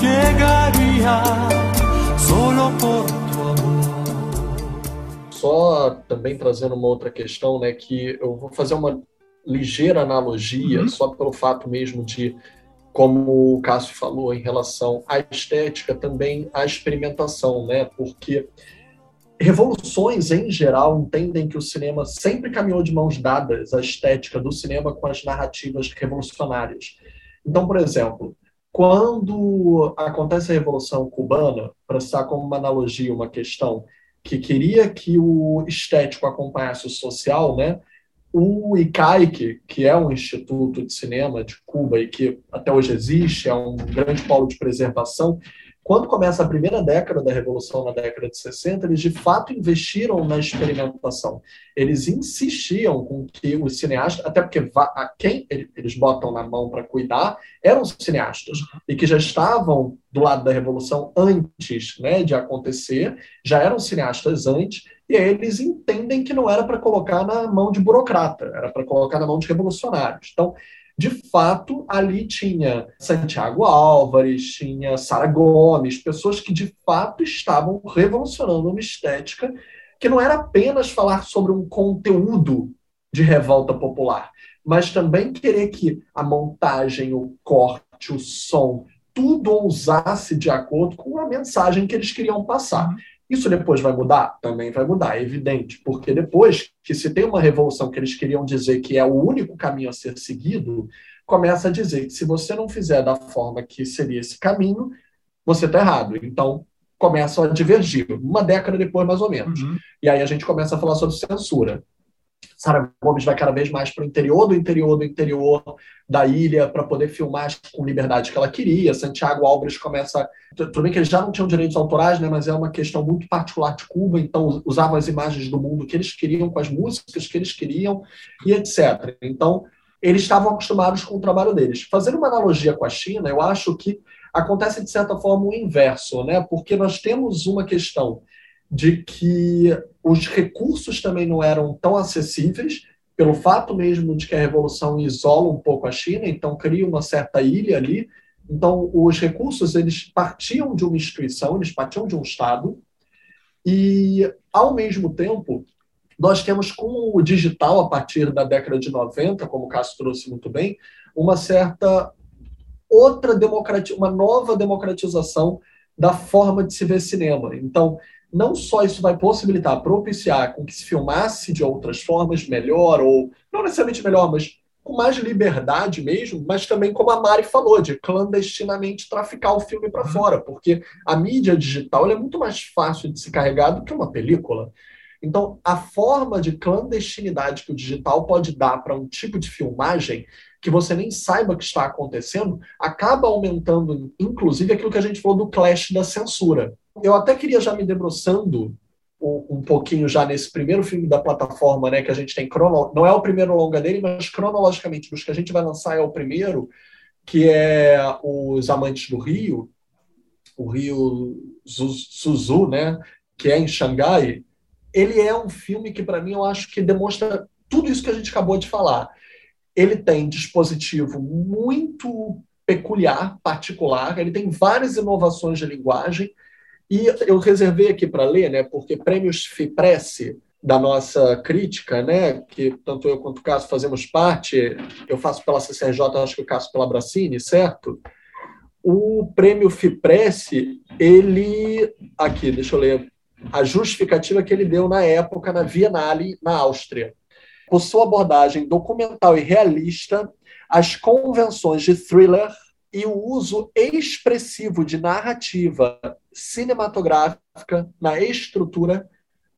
llegaría solo por só também trazendo uma outra questão, né, que eu vou fazer uma ligeira analogia, uhum. só pelo fato mesmo de, como o Cássio falou, em relação à estética, também à experimentação, né, porque revoluções em geral entendem que o cinema sempre caminhou de mãos dadas a estética do cinema com as narrativas revolucionárias. Então, por exemplo, quando acontece a Revolução Cubana, para citar como uma analogia, uma questão, que queria que o estético acompanhasse o social, né? O ICAIC, que é um instituto de cinema de Cuba e que até hoje existe, é um grande polo de preservação, quando começa a primeira década da Revolução, na década de 60, eles de fato investiram na experimentação. Eles insistiam com que os cineastas, até porque a quem eles botam na mão para cuidar eram cineastas, e que já estavam do lado da Revolução antes né, de acontecer, já eram cineastas antes, e aí eles entendem que não era para colocar na mão de burocrata, era para colocar na mão de revolucionários. Então, de fato, ali tinha Santiago Álvares, tinha Sara Gomes, pessoas que de fato estavam revolucionando uma estética que não era apenas falar sobre um conteúdo de revolta popular, mas também querer que a montagem, o corte, o som, tudo ousasse de acordo com a mensagem que eles queriam passar. Isso depois vai mudar? Também vai mudar, é evidente, porque depois que se tem uma revolução que eles queriam dizer que é o único caminho a ser seguido, começa a dizer que se você não fizer da forma que seria esse caminho, você está errado. Então, começam a divergir, uma década depois, mais ou menos. Uhum. E aí a gente começa a falar sobre censura. Sara Gomes vai cada vez mais para o interior do interior do interior da ilha para poder filmar com liberdade que ela queria. Santiago Álvares começa. Tudo bem que eles já não tinham direitos autorais, né, mas é uma questão muito particular de Cuba, então usavam as imagens do mundo que eles queriam, com as músicas que eles queriam e etc. Então, eles estavam acostumados com o trabalho deles. Fazendo uma analogia com a China, eu acho que acontece de certa forma o inverso, né? porque nós temos uma questão de que os recursos também não eram tão acessíveis, pelo fato mesmo de que a revolução isola um pouco a China, então cria uma certa ilha ali. Então, os recursos eles partiam de uma instituição, eles partiam de um Estado, e, ao mesmo tempo, nós temos com o digital, a partir da década de 90, como o Cássio trouxe muito bem, uma certa outra democratização, uma nova democratização da forma de se ver cinema. Então, não só isso vai possibilitar, propiciar com que se filmasse de outras formas melhor, ou não necessariamente melhor, mas com mais liberdade mesmo, mas também, como a Mari falou, de clandestinamente traficar o filme para uhum. fora, porque a mídia digital é muito mais fácil de se carregar do que uma película. Então, a forma de clandestinidade que o digital pode dar para um tipo de filmagem que você nem saiba que está acontecendo, acaba aumentando, inclusive, aquilo que a gente falou do clash da censura eu até queria já me debruçando um, um, pouquinho já nesse primeiro filme da plataforma, né, que a gente tem crono, não é o primeiro longa dele, mas cronologicamente, os que a gente vai lançar é o primeiro, que é Os Amantes do Rio, o Rio Suzu, né, que é em Xangai. Ele é um filme que para mim eu acho que demonstra tudo isso que a gente acabou de falar. Ele tem dispositivo muito peculiar, particular, ele tem várias inovações de linguagem, e eu reservei aqui para ler, né, porque prêmios FIPRESS, da nossa crítica, né, que tanto eu quanto o Cássio fazemos parte, eu faço pela CCRJ, acho que o Cássio pela Bracini, certo? O prêmio FIPRESS, ele, aqui, deixa eu ler, a justificativa que ele deu na época na Biennale, na Áustria. Por sua abordagem documental e realista, as convenções de thriller e o uso expressivo de narrativa cinematográfica na estrutura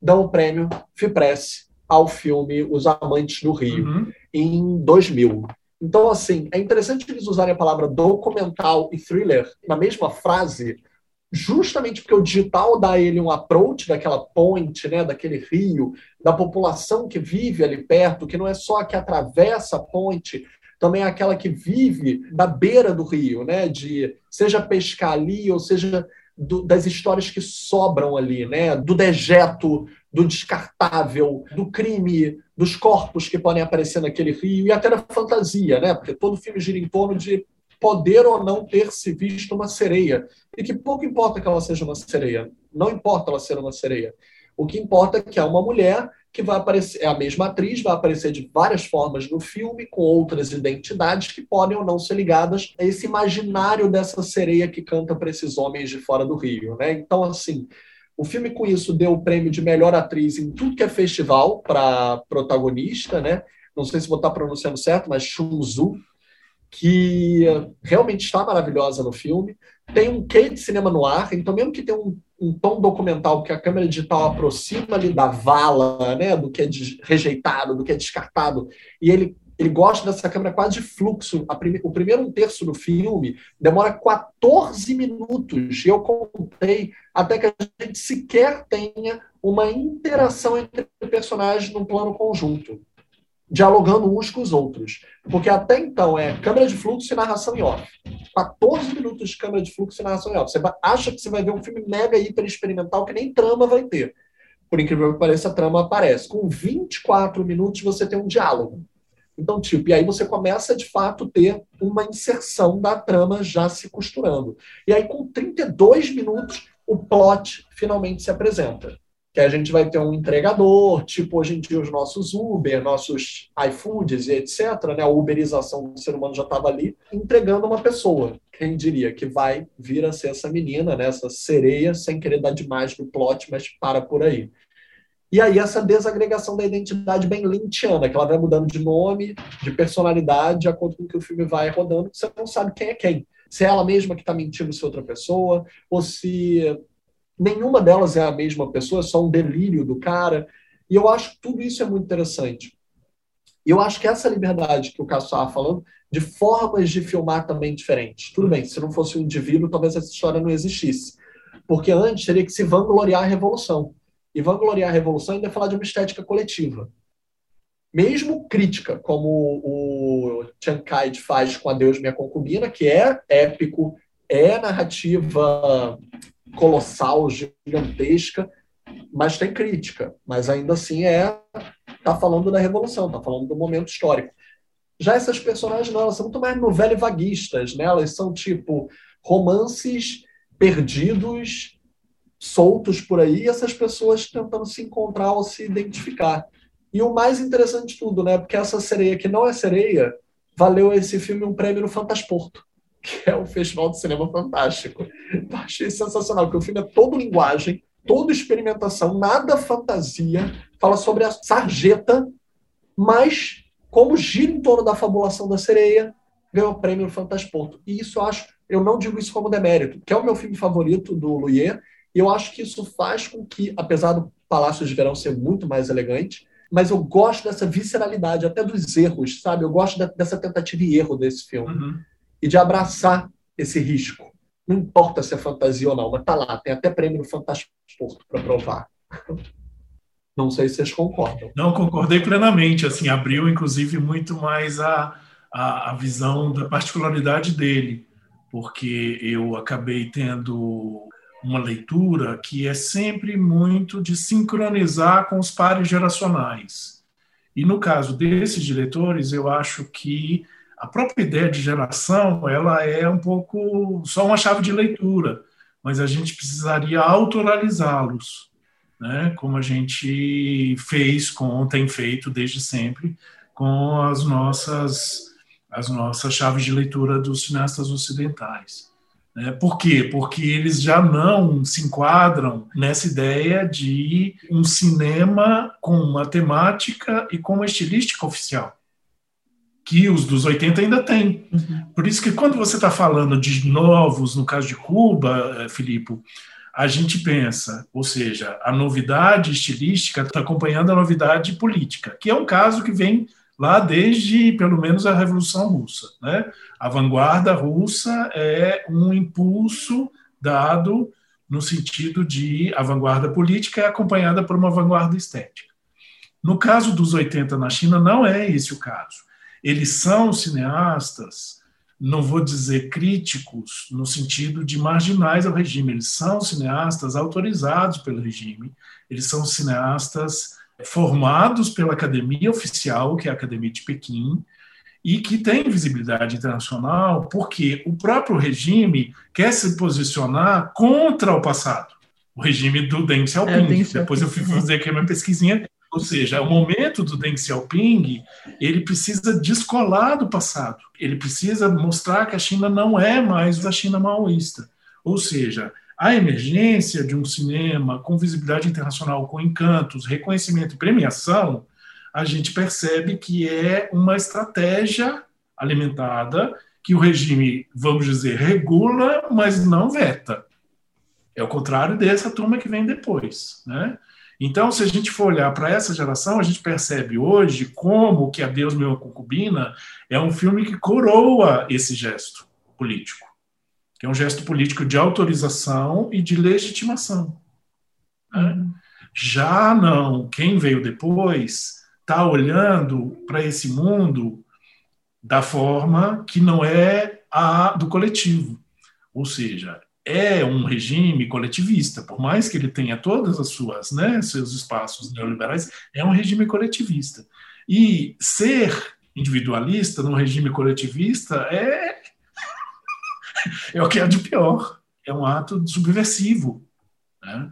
dão o prêmio FIPRESS ao filme Os Amantes do Rio, uhum. em 2000. Então, assim, é interessante eles usarem a palavra documental e thriller na mesma frase, justamente porque o digital dá a ele um approach daquela ponte, né, daquele rio, da população que vive ali perto, que não é só a que atravessa a ponte, também é aquela que vive da beira do rio, né, de seja pescar ali ou seja do, das histórias que sobram ali, né? do dejeto, do descartável, do crime, dos corpos que podem aparecer naquele rio e até da fantasia, né? porque todo filme gira em torno de poder ou não ter se visto uma sereia. E que pouco importa que ela seja uma sereia, não importa ela ser uma sereia. O que importa é que é uma mulher que vai aparecer, é a mesma atriz, vai aparecer de várias formas no filme, com outras identidades que podem ou não ser ligadas a esse imaginário dessa sereia que canta para esses homens de fora do Rio. Né? Então, assim, o filme com isso deu o prêmio de melhor atriz em tudo que é festival para protagonista, né? Não sei se vou estar pronunciando certo, mas Shunzu, que realmente está maravilhosa no filme. Tem um quê de cinema no ar, então mesmo que tenha um um tom documental, porque a câmera digital aproxima ali da vala, né, do que é rejeitado, do que é descartado, e ele ele gosta dessa câmera quase de fluxo. Prime... o primeiro um terço do filme demora 14 minutos. E eu contei até que a gente sequer tenha uma interação entre personagens num plano conjunto dialogando uns com os outros. Porque até então é câmera de fluxo e narração em off. 14 minutos de câmera de fluxo e narração em off. Você acha que você vai ver um filme mega hiper experimental que nem trama vai ter. Por incrível que pareça, a trama aparece. Com 24 minutos você tem um diálogo. Então, tipo, e aí você começa de fato ter uma inserção da trama já se costurando. E aí, com 32 minutos, o plot finalmente se apresenta que a gente vai ter um entregador, tipo hoje em dia os nossos Uber, nossos iFoods e etc. Né? A uberização do ser humano já estava ali, entregando uma pessoa. Quem diria que vai vir a ser essa menina, né? essa sereia, sem querer dar demais do plot, mas para por aí. E aí essa desagregação da identidade bem lynchiana, que ela vai mudando de nome, de personalidade, de acordo com que o filme vai rodando, você não sabe quem é quem. Se é ela mesma que está mentindo se é outra pessoa, ou se nenhuma delas é a mesma pessoa, é só um delírio do cara. E eu acho que tudo isso é muito interessante. E eu acho que essa liberdade que o Cássio estava falando, de formas de filmar também diferentes. Tudo bem, se não fosse um indivíduo, talvez essa história não existisse. Porque antes teria que se vangloriar a revolução. E vangloriar a revolução ainda é falar de uma estética coletiva. Mesmo crítica, como o Chiang Kai faz com A Deus Minha Concubina, que é épico, é narrativa colossal, gigantesca, mas tem crítica. Mas ainda assim é tá falando da revolução, tá falando do momento histórico. Já essas personagens não, elas são muito mais novela vaguistas, né? Elas são tipo romances perdidos, soltos por aí, e essas pessoas tentando se encontrar ou se identificar. E o mais interessante de tudo, né? Porque essa sereia que não é sereia, valeu esse filme um prêmio no Fantasporto que é o Festival de Cinema Fantástico. Eu achei sensacional, porque o filme é todo linguagem, toda experimentação, nada fantasia, fala sobre a sarjeta, mas como gira em torno da fabulação da sereia, ganhou o prêmio Fantasporto. E isso eu acho, eu não digo isso como demérito, que é o meu filme favorito do Luier, e eu acho que isso faz com que, apesar do Palácio de Verão ser muito mais elegante, mas eu gosto dessa visceralidade, até dos erros, sabe? Eu gosto dessa tentativa e erro desse filme. Uhum e de abraçar esse risco. Não importa se é fantasia ou não, mas tá lá, tem até prêmio no Fantasporto para provar. Não sei se vocês concordam. Não, concordei plenamente. Assim, abriu, inclusive, muito mais a, a, a visão da particularidade dele, porque eu acabei tendo uma leitura que é sempre muito de sincronizar com os pares geracionais. E no caso desses diretores, eu acho que a própria ideia de geração ela é um pouco só uma chave de leitura, mas a gente precisaria autoralizá-los, né? como a gente fez com, tem feito desde sempre, com as nossas, as nossas chaves de leitura dos cineastas ocidentais. Né? Por quê? Porque eles já não se enquadram nessa ideia de um cinema com uma temática e com uma estilística oficial que os dos 80 ainda têm. Uhum. Por isso que quando você está falando de novos, no caso de Cuba, eh, Filipe, a gente pensa, ou seja, a novidade estilística está acompanhando a novidade política, que é um caso que vem lá desde, pelo menos, a Revolução Russa. Né? A vanguarda russa é um impulso dado no sentido de a vanguarda política é acompanhada por uma vanguarda estética. No caso dos 80 na China, não é esse o caso. Eles são cineastas, não vou dizer críticos, no sentido de marginais ao regime, eles são cineastas autorizados pelo regime, eles são cineastas formados pela academia oficial, que é a Academia de Pequim, e que tem visibilidade internacional, porque o próprio regime quer se posicionar contra o passado. O regime do Deng Xiaoping. É, Depois eu fui fazer aqui uma pesquisinha ou seja, o momento do Deng Xiaoping, ele precisa descolar do passado. Ele precisa mostrar que a China não é mais a China maoísta. Ou seja, a emergência de um cinema com visibilidade internacional, com encantos, reconhecimento e premiação, a gente percebe que é uma estratégia alimentada que o regime, vamos dizer, regula, mas não veta. É o contrário dessa turma que vem depois, né? Então, se a gente for olhar para essa geração, a gente percebe hoje como que Adeus Meu Concubina é um filme que coroa esse gesto político, que é um gesto político de autorização e de legitimação. Né? Uhum. Já não, quem veio depois está olhando para esse mundo da forma que não é a do coletivo. Ou seja, é um regime coletivista, por mais que ele tenha todas as suas, né, seus espaços neoliberais, é um regime coletivista. E ser individualista num regime coletivista é é o que é de pior, é um ato subversivo, né?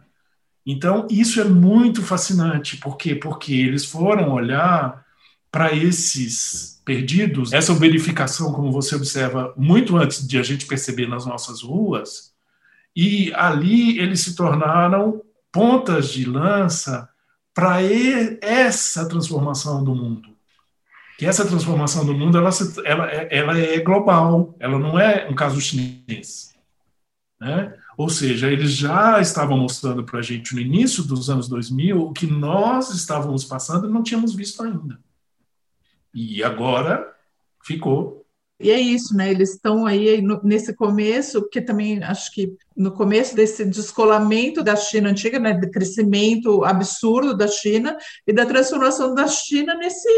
Então isso é muito fascinante, por quê? Porque eles foram olhar para esses perdidos, essa verificação, como você observa, muito antes de a gente perceber nas nossas ruas, e ali eles se tornaram pontas de lança para essa transformação do mundo. Que essa transformação do mundo ela, ela, ela é global, ela não é um caso chinês. Né? Ou seja, eles já estavam mostrando para a gente no início dos anos 2000 o que nós estávamos passando e não tínhamos visto ainda. E agora ficou e é isso, né? Eles estão aí no, nesse começo, porque também acho que no começo desse descolamento da China antiga, né, do crescimento absurdo da China e da transformação da China nesse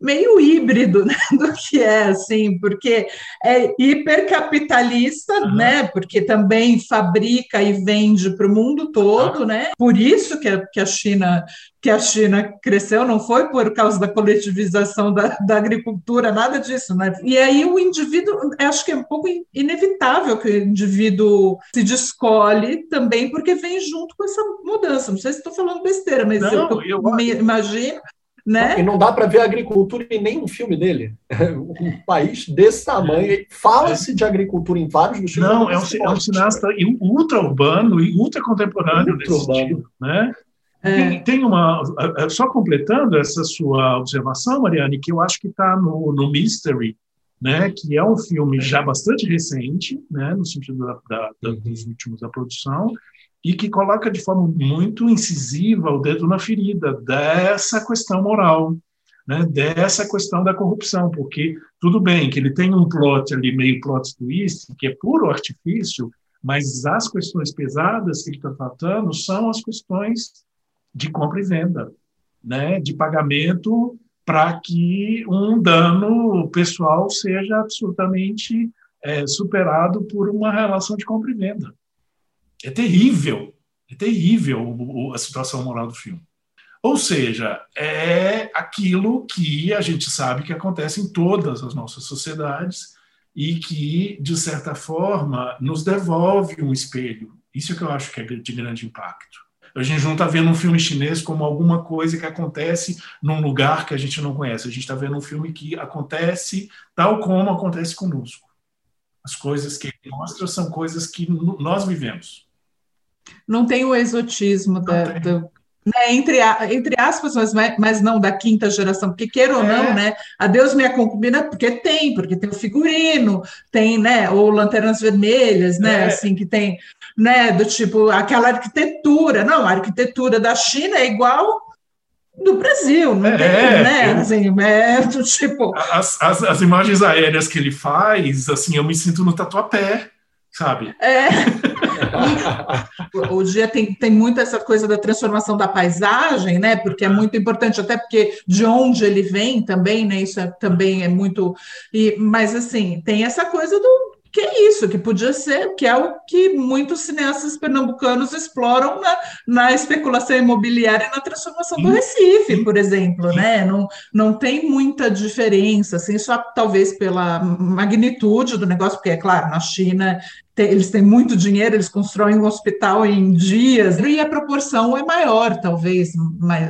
meio híbrido né, do que é assim, porque é hipercapitalista, uhum. né? Porque também fabrica e vende para o mundo todo, uhum. né? Por isso que a, que a China que a China cresceu não foi por causa da coletivização da, da agricultura, nada disso, né? E aí o indivíduo, acho que é um pouco inevitável que o indivíduo se descolhe também, porque vem junto com essa mudança. Não sei se estou falando besteira, mas não, eu, eu, eu imagino né? E não dá para ver a agricultura em nenhum filme dele. Um país desse tamanho. Fala-se de agricultura em vários dos filmes. Não, é um, é um cineasta ultra-urbano e ultra-contemporâneo ultra nesse sentido. Né? É. Tem, tem, uma. Só completando essa sua observação, Mariane, que eu acho que está no, no Mystery, né, que é um filme já bastante recente, né, no sentido da, da, da, dos últimos da produção, e que coloca de forma muito incisiva o dedo na ferida dessa questão moral, né, dessa questão da corrupção, porque tudo bem que ele tem um plot ali, meio plot twist, que é puro artifício, mas as questões pesadas que ele está tratando são as questões de compra e venda, né, de pagamento para que um dano pessoal seja absolutamente é, superado por uma relação de compra e venda. É terrível, é terrível a situação moral do filme. Ou seja, é aquilo que a gente sabe que acontece em todas as nossas sociedades e que, de certa forma, nos devolve um espelho. Isso é que eu acho que é de grande impacto. A gente não está vendo um filme chinês como alguma coisa que acontece num lugar que a gente não conhece. A gente está vendo um filme que acontece tal como acontece conosco. As coisas que ele mostra são coisas que nós vivemos. Não tem o exotismo da, do, né, entre, entre aspas, mas, mas não da quinta geração, porque queira ou não, é. né? A Deus minha concubina, porque tem, porque tem o figurino, tem, né, ou lanternas vermelhas, né, é. assim, que tem, né, do tipo, aquela arquitetura, não, a arquitetura da China é igual do Brasil, não é, tem, né? Eu, assim, é do tipo. As, as, as, imagens aéreas que ele faz, assim, eu me sinto no tatuapé, sabe? É. o dia tem, tem muito essa coisa da transformação da paisagem, né? Porque é muito importante, até porque de onde ele vem também, né? Isso é, também é muito. E, mas assim, tem essa coisa do que é isso, que podia ser, que é o que muitos cineastas pernambucanos exploram na, na especulação imobiliária e na transformação do Recife, por exemplo, né? Não, não tem muita diferença, assim, só talvez pela magnitude do negócio, porque, é claro, na China eles têm muito dinheiro, eles constroem um hospital em dias, e a proporção é maior, talvez,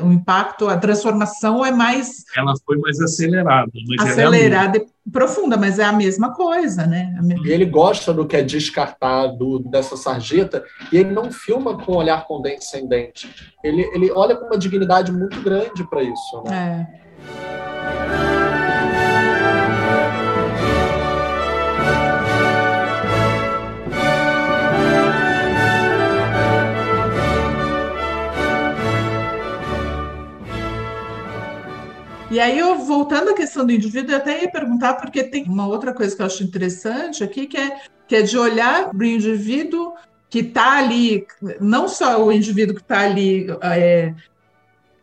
o impacto, a transformação é mais. Ela foi mais acelerada. É acelerada é e profunda, mas é a mesma coisa, né? E ele gosta do que é descartado dessa sarjeta, e ele não filma com olhar condescendente. Ele, ele olha com uma dignidade muito grande para isso, né? É. E aí, eu, voltando à questão do indivíduo, eu até ia perguntar, porque tem uma outra coisa que eu acho interessante aqui, que é, que é de olhar para o indivíduo que está ali, não só o indivíduo que está ali é,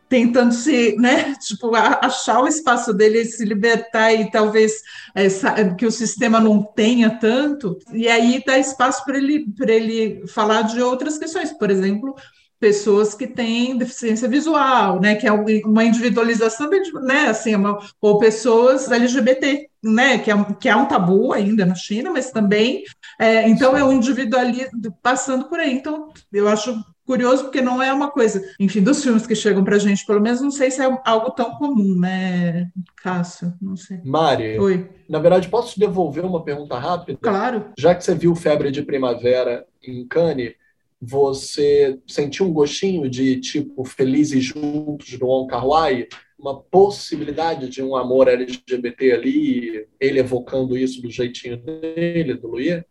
tentando se, né, tipo, achar o espaço dele, se libertar e talvez é, que o sistema não tenha tanto, e aí dá espaço para ele, ele falar de outras questões, por exemplo, pessoas que têm deficiência visual, né, que é uma individualização, né, assim, uma, ou pessoas LGBT, né, que é, que é um tabu ainda na China, mas também, é, então é um individualismo passando por aí. Então, eu acho curioso porque não é uma coisa, enfim, dos filmes que chegam para a gente, pelo menos não sei se é algo tão comum, né, Cássio? Não sei. Mari, Oi. na verdade, posso te devolver uma pergunta rápida? Claro. Já que você viu Febre de Primavera em Cannes, você sentiu um gostinho de tipo Felizes Juntos do On Kar-wai? Uma possibilidade de um amor LGBT ali, ele evocando isso do jeitinho dele, do Luiz?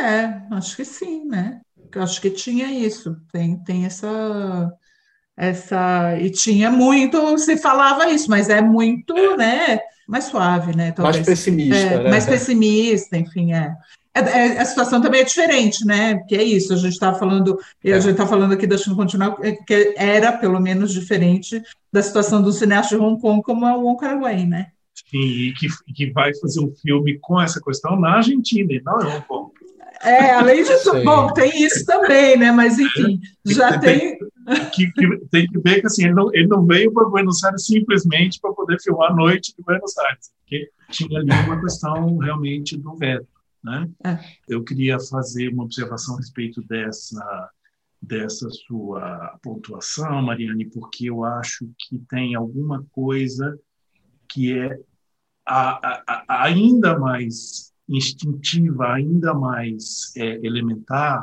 É, acho que sim, né? Acho que tinha isso, tem, tem essa, essa. E tinha muito, se falava isso, mas é muito, né? Mais suave, né? Talvez. Mais pessimista, é, né? Mais pessimista, enfim, é. É, é, a situação também é diferente, né? Porque é isso, a gente está falando, é. a gente está falando aqui da China continental, é, que era pelo menos diferente da situação do cineasta de Hong Kong como é o Wong Kar Wai, né? Sim, e que, que vai fazer um filme com essa questão na Argentina, e não em Hong Kong. É, além disso, Sim. bom, tem isso também, né? Mas enfim, já tem. Que, que, tem que ver que assim, ele não, ele não veio para Buenos Aires simplesmente para poder filmar a noite de Buenos Aires, porque tinha ali uma questão realmente do veto. Né? É. Eu queria fazer uma observação a respeito dessa dessa sua pontuação, Mariane, porque eu acho que tem alguma coisa que é a, a, a, ainda mais instintiva, ainda mais é, elementar,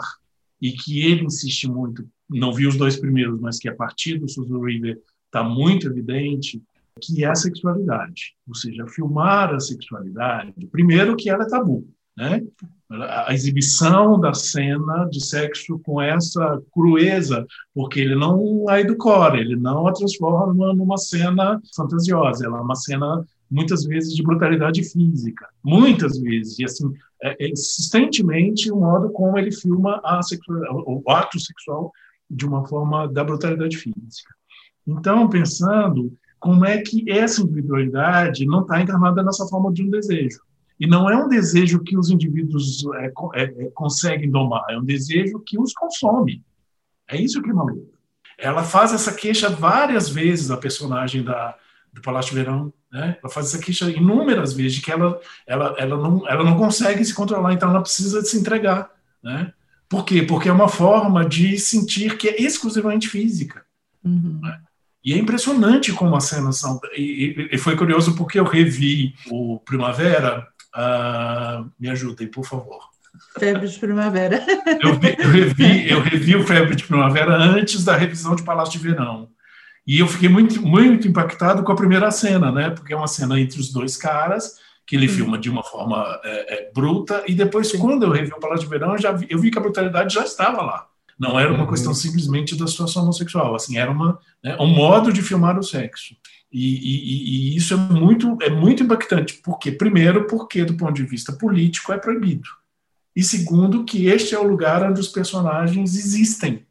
e que ele insiste muito, não vi os dois primeiros, mas que a partir do Susan River está muito evidente, que é a sexualidade. Ou seja, filmar a sexualidade, primeiro que ela é tabu, né? A exibição da cena de sexo com essa crueza, porque ele não a edulcora, ele não a transforma numa cena fantasiosa, ela é uma cena muitas vezes de brutalidade física, muitas vezes, e assim, é, é insistentemente o modo como ele filma o ato sexual de uma forma da brutalidade física. Então, pensando como é que essa individualidade não está encarnada nessa forma de um desejo. E não é um desejo que os indivíduos é, é, é, conseguem domar, é um desejo que os consome. É isso que é maluco. ela faz essa queixa várias vezes, a personagem da, do Palácio Verão, né? Ela faz essa queixa inúmeras vezes de que ela, ela, ela, não, ela não consegue se controlar, então ela precisa se entregar, né? Por quê? Porque é uma forma de sentir que é exclusivamente física. Uhum. Né? E é impressionante como as cenas são. E, e, foi curioso porque eu revi o Primavera. Uh, me ajudem, por favor. Febre de Primavera. Eu, vi, eu, revi, eu revi o Febre de Primavera antes da revisão de Palácio de Verão. E eu fiquei muito, muito impactado com a primeira cena, né? Porque é uma cena entre os dois caras, que ele filma de uma forma é, é, bruta, e depois, Sim. quando eu revi o Palácio de Verão, eu, já vi, eu vi que a brutalidade já estava lá. Não era uma uhum. questão simplesmente da situação homossexual, assim, era uma, né, um modo de filmar o sexo. E, e, e, isso é muito, é muito impactante, porque, primeiro, porque do ponto de vista político é proibido. E segundo, que este é o lugar onde os personagens existem,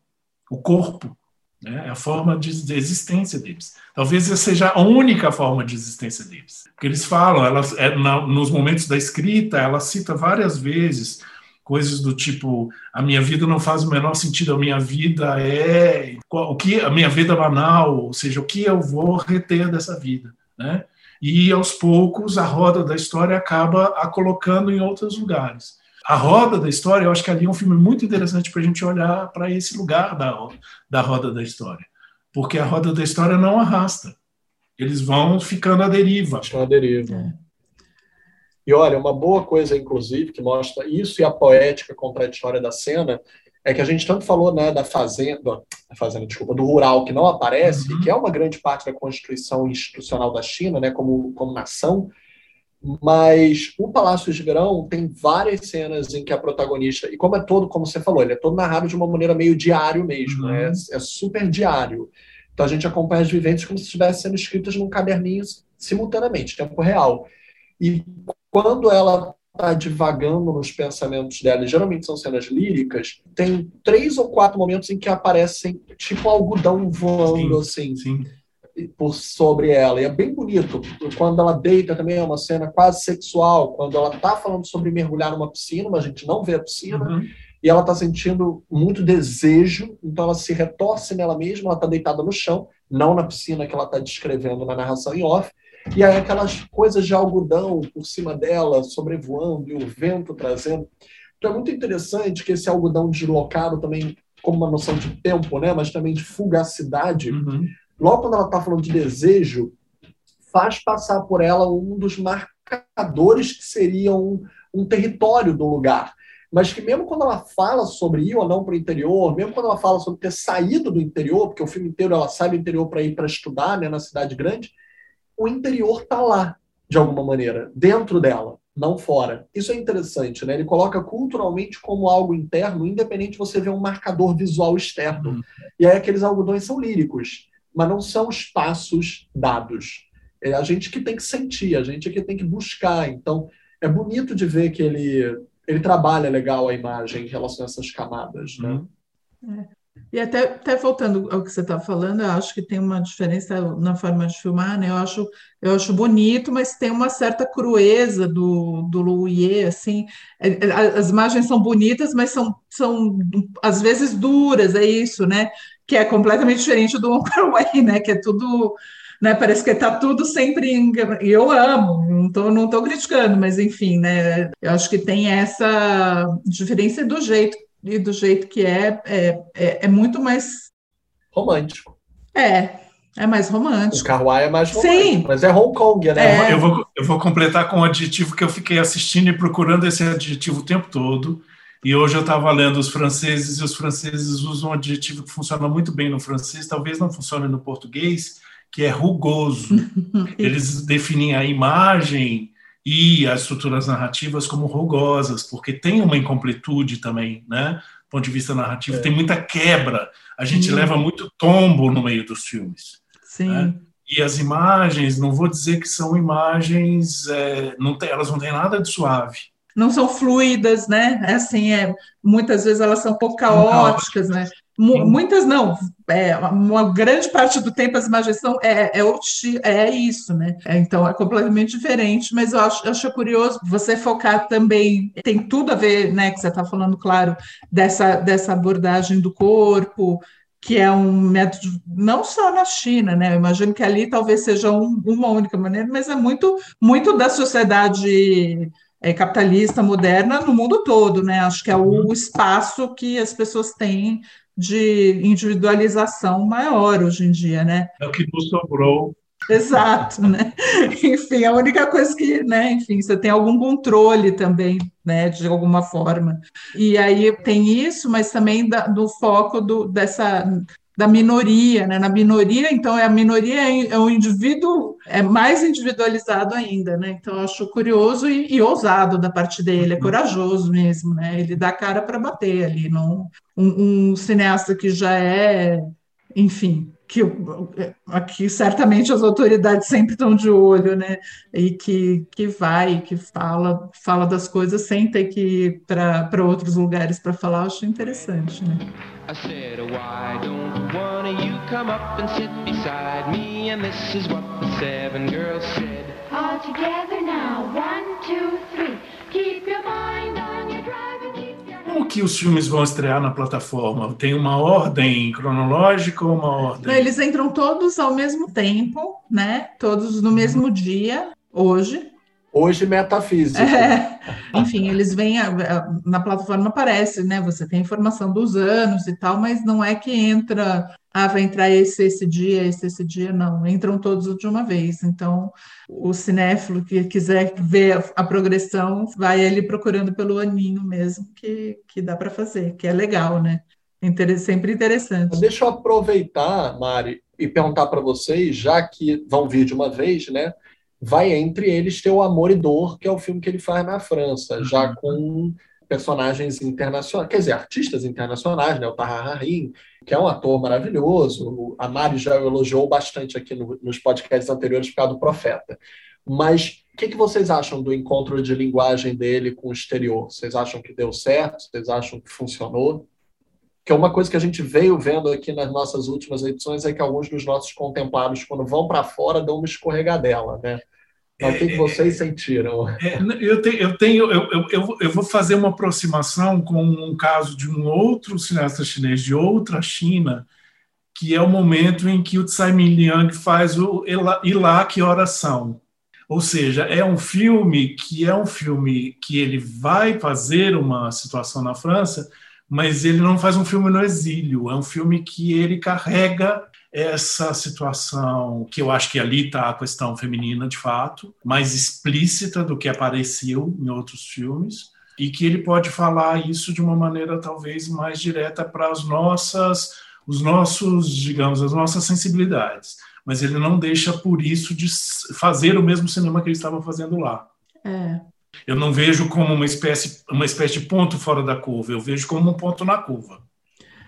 o corpo, né, é a forma de, de existência deles. Talvez essa seja a única forma de existência deles. Porque eles falam, ela, é, na, nos momentos da escrita, ela cita várias vezes coisas do tipo a minha vida não faz o menor sentido a minha vida é o que a minha vida banal ou seja o que eu vou reter dessa vida né? E aos poucos a roda da história acaba a colocando em outros lugares. A roda da história eu acho que ali é um filme muito interessante para a gente olhar para esse lugar da da roda da história. Porque a roda da história não arrasta. Eles vão ficando à deriva. Ficando à deriva. É. E olha, uma boa coisa, inclusive, que mostra isso e a poética contraditória da cena, é que a gente tanto falou né, da fazenda, da fazenda, desculpa, do rural que não aparece, uhum. que é uma grande parte da constituição institucional da China, né, como, como nação, mas o Palácio de Verão tem várias cenas em que a protagonista, e como é todo, como você falou, ele é todo narrado de uma maneira meio diário mesmo, né, uhum. né, é, é super diário. Então a gente acompanha as vivências como se estivessem sendo escritas num caderninho simultaneamente, tempo real. E quando ela está divagando nos pensamentos dela, e geralmente são cenas líricas, tem três ou quatro momentos em que aparecem tipo algodão voando sim, assim. Sim. Por sobre ela, e é bem bonito. Quando ela deita também é uma cena quase sexual. Quando ela está falando sobre mergulhar numa piscina, mas a gente não vê a piscina, uhum. e ela está sentindo muito desejo, então ela se retorce nela mesma, ela está deitada no chão, não na piscina que ela está descrevendo na narração em off, e aí aquelas coisas de algodão por cima dela, sobrevoando, e o vento trazendo. Então é muito interessante que esse algodão deslocado também, como uma noção de tempo, né, mas também de fugacidade, uhum. logo quando ela está falando de desejo, faz passar por ela um dos marcadores que seriam um, um território do lugar mas que mesmo quando ela fala sobre ir ou não para o interior, mesmo quando ela fala sobre ter saído do interior, porque o filme inteiro ela sai do interior para ir para estudar né, na cidade grande, o interior está lá, de alguma maneira, dentro dela, não fora. Isso é interessante, né? Ele coloca culturalmente como algo interno, independente de você ver um marcador visual externo. Uhum. E aí aqueles algodões são líricos, mas não são espaços dados. É a gente que tem que sentir, a gente que tem que buscar. Então, é bonito de ver que ele, ele trabalha legal a imagem em relação a essas camadas, né? Uhum. É. E até, até voltando ao que você está falando, eu acho que tem uma diferença na forma de filmar, né? Eu acho, eu acho bonito, mas tem uma certa crueza do, do Louie, assim. É, é, as imagens são bonitas, mas são, são às vezes duras, é isso, né? Que é completamente diferente do Wong né? Que é tudo né? Parece que está tudo sempre em... e eu amo, não estou não tô criticando, mas enfim, né? Eu acho que tem essa diferença do jeito e do jeito que é, é, é, é muito mais romântico. É, é mais romântico. O Kauai é mais romântico, Sim. mas é Hong Kong, né? É. Eu, vou, eu vou completar com um adjetivo que eu fiquei assistindo e procurando esse adjetivo o tempo todo. E hoje eu estava lendo os franceses, e os franceses usam um adjetivo que funciona muito bem no francês, talvez não funcione no português, que é rugoso. Eles definem a imagem e as estruturas narrativas como rugosas, porque tem uma incompletude também, né? Do ponto de vista narrativo, é. tem muita quebra. A gente Sim. leva muito tombo no meio dos filmes. Sim. Né? E as imagens, não vou dizer que são imagens, é, não tem, elas não têm nada de suave. Não são fluidas, né? É assim, é, muitas vezes elas são um pouco caóticas, né? Muitas não, é, uma grande parte do tempo as imagens são é, é, é isso, né? É, então é completamente diferente, mas eu acho, acho curioso você focar também, tem tudo a ver, né, que você está falando, claro, dessa, dessa abordagem do corpo, que é um método não só na China, né? Eu imagino que ali talvez seja um, uma única maneira, mas é muito, muito da sociedade é, capitalista moderna no mundo todo, né? Acho que é o uhum. espaço que as pessoas têm de individualização maior hoje em dia, né? É o que nos sobrou Exato, né? Enfim, a única coisa que, né, enfim, você tem algum controle também, né, de alguma forma. E aí tem isso, mas também da, do foco do, dessa da minoria, né? Na minoria, então, é a minoria é, é o indivíduo é mais individualizado ainda, né? Então, acho curioso e, e ousado da parte dele, é uhum. corajoso mesmo, né? Ele dá cara para bater ali, não um, um cineasta que já é, enfim, que aqui certamente as autoridades sempre estão de olho, né? E que, que vai, que fala, fala das coisas sem ter que ir para outros lugares para falar, acho interessante, né? I said, why don't you come up and sit beside me? And this is what the seven girls said. All together now, one, two, three. Keep your mind on your como que os filmes vão estrear na plataforma? Tem uma ordem cronológica ou uma ordem? Eles entram todos ao mesmo tempo, né? Todos no mesmo dia, hoje. Hoje metafísica. É. Enfim, eles vêm na plataforma aparece, né? Você tem informação dos anos e tal, mas não é que entra ah, vai entrar esse esse dia, esse esse dia, não, entram todos de uma vez. Então, o cinéfilo que quiser ver a progressão, vai ali procurando pelo aninho mesmo, que, que dá para fazer, que é legal, né? sempre interessante. Deixa eu aproveitar, Mari, e perguntar para vocês, já que vão vir de uma vez, né? Vai entre eles ter o Amor e Dor, que é o filme que ele faz na França, já uhum. com personagens internacionais, quer dizer, artistas internacionais, né? O Tahar Rahim, que é um ator maravilhoso. A Mari já elogiou bastante aqui no, nos podcasts anteriores por causa do Profeta. Mas o que, que, vocês acham do encontro de linguagem dele com o exterior? Vocês acham que deu certo? Vocês acham que funcionou? Que é uma coisa que a gente veio vendo aqui nas nossas últimas edições é que alguns dos nossos contemplados, quando vão para fora, dão uma escorregadela, né? Mas o que, que vocês sentiram? É, eu, tenho, eu, tenho eu, eu, eu, vou fazer uma aproximação com um caso de um outro cineasta chinês, de outra China, que é o momento em que o Tsai Ming-liang faz o Ilá, que oração. Ou seja, é um filme que é um filme que ele vai fazer uma situação na França, mas ele não faz um filme no exílio, é um filme que ele carrega essa situação, que eu acho que ali está a questão feminina de fato, mais explícita do que apareceu em outros filmes, e que ele pode falar isso de uma maneira talvez mais direta para as nossas, os nossos, digamos, as nossas sensibilidades. Mas ele não deixa por isso de fazer o mesmo cinema que ele estava fazendo lá. É. Eu não vejo como uma espécie, uma espécie de ponto fora da curva, eu vejo como um ponto na curva.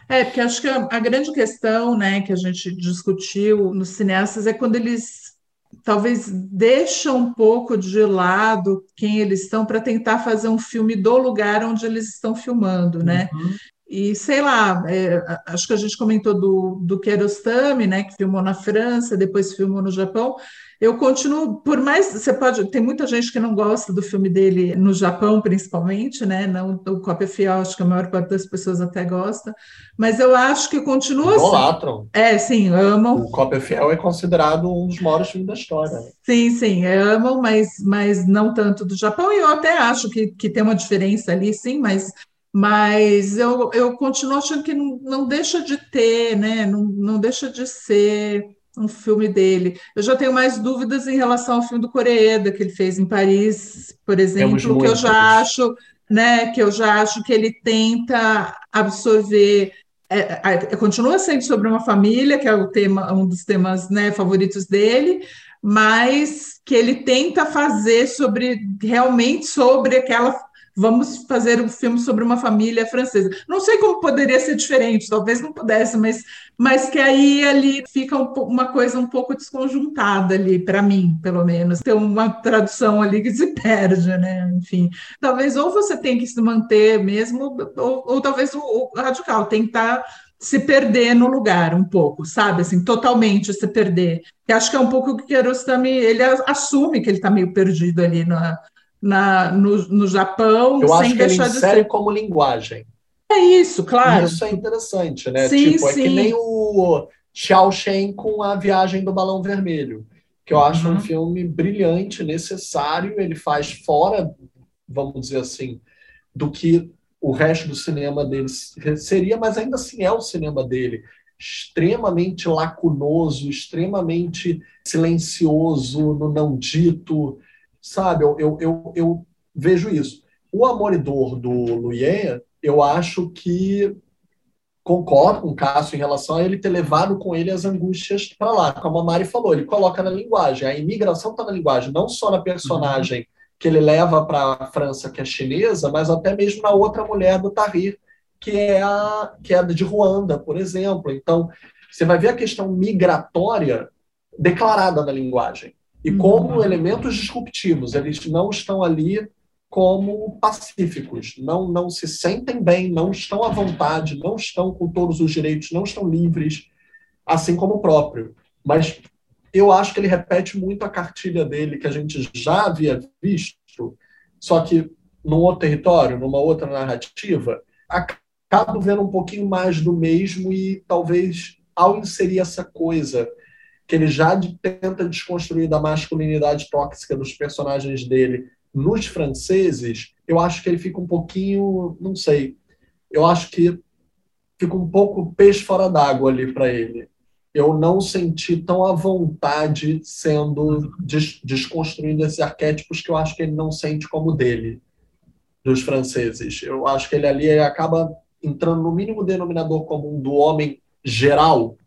É, porque acho que a, a grande questão né, que a gente discutiu nos cineastas é quando eles talvez deixam um pouco de lado quem eles estão para tentar fazer um filme do lugar onde eles estão filmando, né? Uhum. E sei lá, é, acho que a gente comentou do, do Kiarostami, né, que filmou na França, depois filmou no Japão eu continuo, por mais você pode, tem muita gente que não gosta do filme dele no Japão, principalmente, né? Não o Cópia Fiel, acho que a maior parte das pessoas até gosta, mas eu acho que continua. Idolatram. Assim. É, sim, amam. O Cópia Fiel é considerado um dos maiores filmes da história. Sim, sim, amam, mas, mas não tanto do Japão, e eu até acho que, que tem uma diferença ali, sim, mas mas eu, eu continuo achando que não, não deixa de ter, né? Não, não deixa de ser um filme dele. Eu já tenho mais dúvidas em relação ao filme do Coreeda que ele fez em Paris, por exemplo, que eu já acho, né, que eu já acho que ele tenta absorver é, é, continua sendo sobre uma família, que é o tema, um dos temas né, favoritos dele, mas que ele tenta fazer sobre realmente sobre aquela vamos fazer um filme sobre uma família francesa. Não sei como poderia ser diferente, talvez não pudesse, mas, mas que aí ali fica um, uma coisa um pouco desconjuntada ali, para mim, pelo menos. Tem uma tradução ali que se perde, né? Enfim, talvez ou você tem que se manter mesmo, ou, ou talvez o, o radical tentar se perder no lugar um pouco, sabe? Assim, totalmente se perder. Eu acho que é um pouco o que Kiarostami, ele assume que ele está meio perdido ali na, na, no, no Japão. Eu acho que ele insere ser... como linguagem. É isso, claro. Isso é interessante, né? Sim, tipo, é sim. que nem o Xiao Shen com a Viagem do Balão Vermelho, que eu acho Uhum. um filme brilhante, necessário, ele faz fora, vamos dizer assim, do que o resto do cinema dele seria, mas ainda assim é o cinema dele. Extremamente lacunoso, extremamente silencioso, no não dito, sabe? Eu, eu, eu, eu vejo isso. O Amor e Dor do Luyen, eu acho que concordo com o Cássio em relação a ele ter levado com ele as angústias para lá. Como a Mari falou, ele coloca na linguagem. A imigração está na linguagem, não só na personagem que ele leva para a França, que é chinesa, mas até mesmo na outra mulher do Tahrir, que é a que é de Ruanda, por exemplo. Então, você vai ver a questão migratória declarada na linguagem. E Uhum. como elementos disruptivos, eles não estão ali como pacíficos, não, não se sentem bem, não estão à vontade, não estão com todos os direitos, não estão livres, assim como o próprio. Mas eu acho que ele repete muito a cartilha dele, que a gente já havia visto, só que num outro território, numa outra narrativa, acabo vendo um pouquinho mais do mesmo e talvez ao inserir essa coisa que ele já tenta desconstruir da masculinidade tóxica dos personagens dele nos franceses, eu acho que ele fica um pouquinho, não sei, eu acho que fica um pouco peixe fora d'água ali para ele. Eu não senti tão à vontade sendo des desconstruindo esses arquétipos que eu acho que ele não sente como dele, dos franceses. Eu acho que ele ali acaba entrando no mínimo denominador comum do homem geral,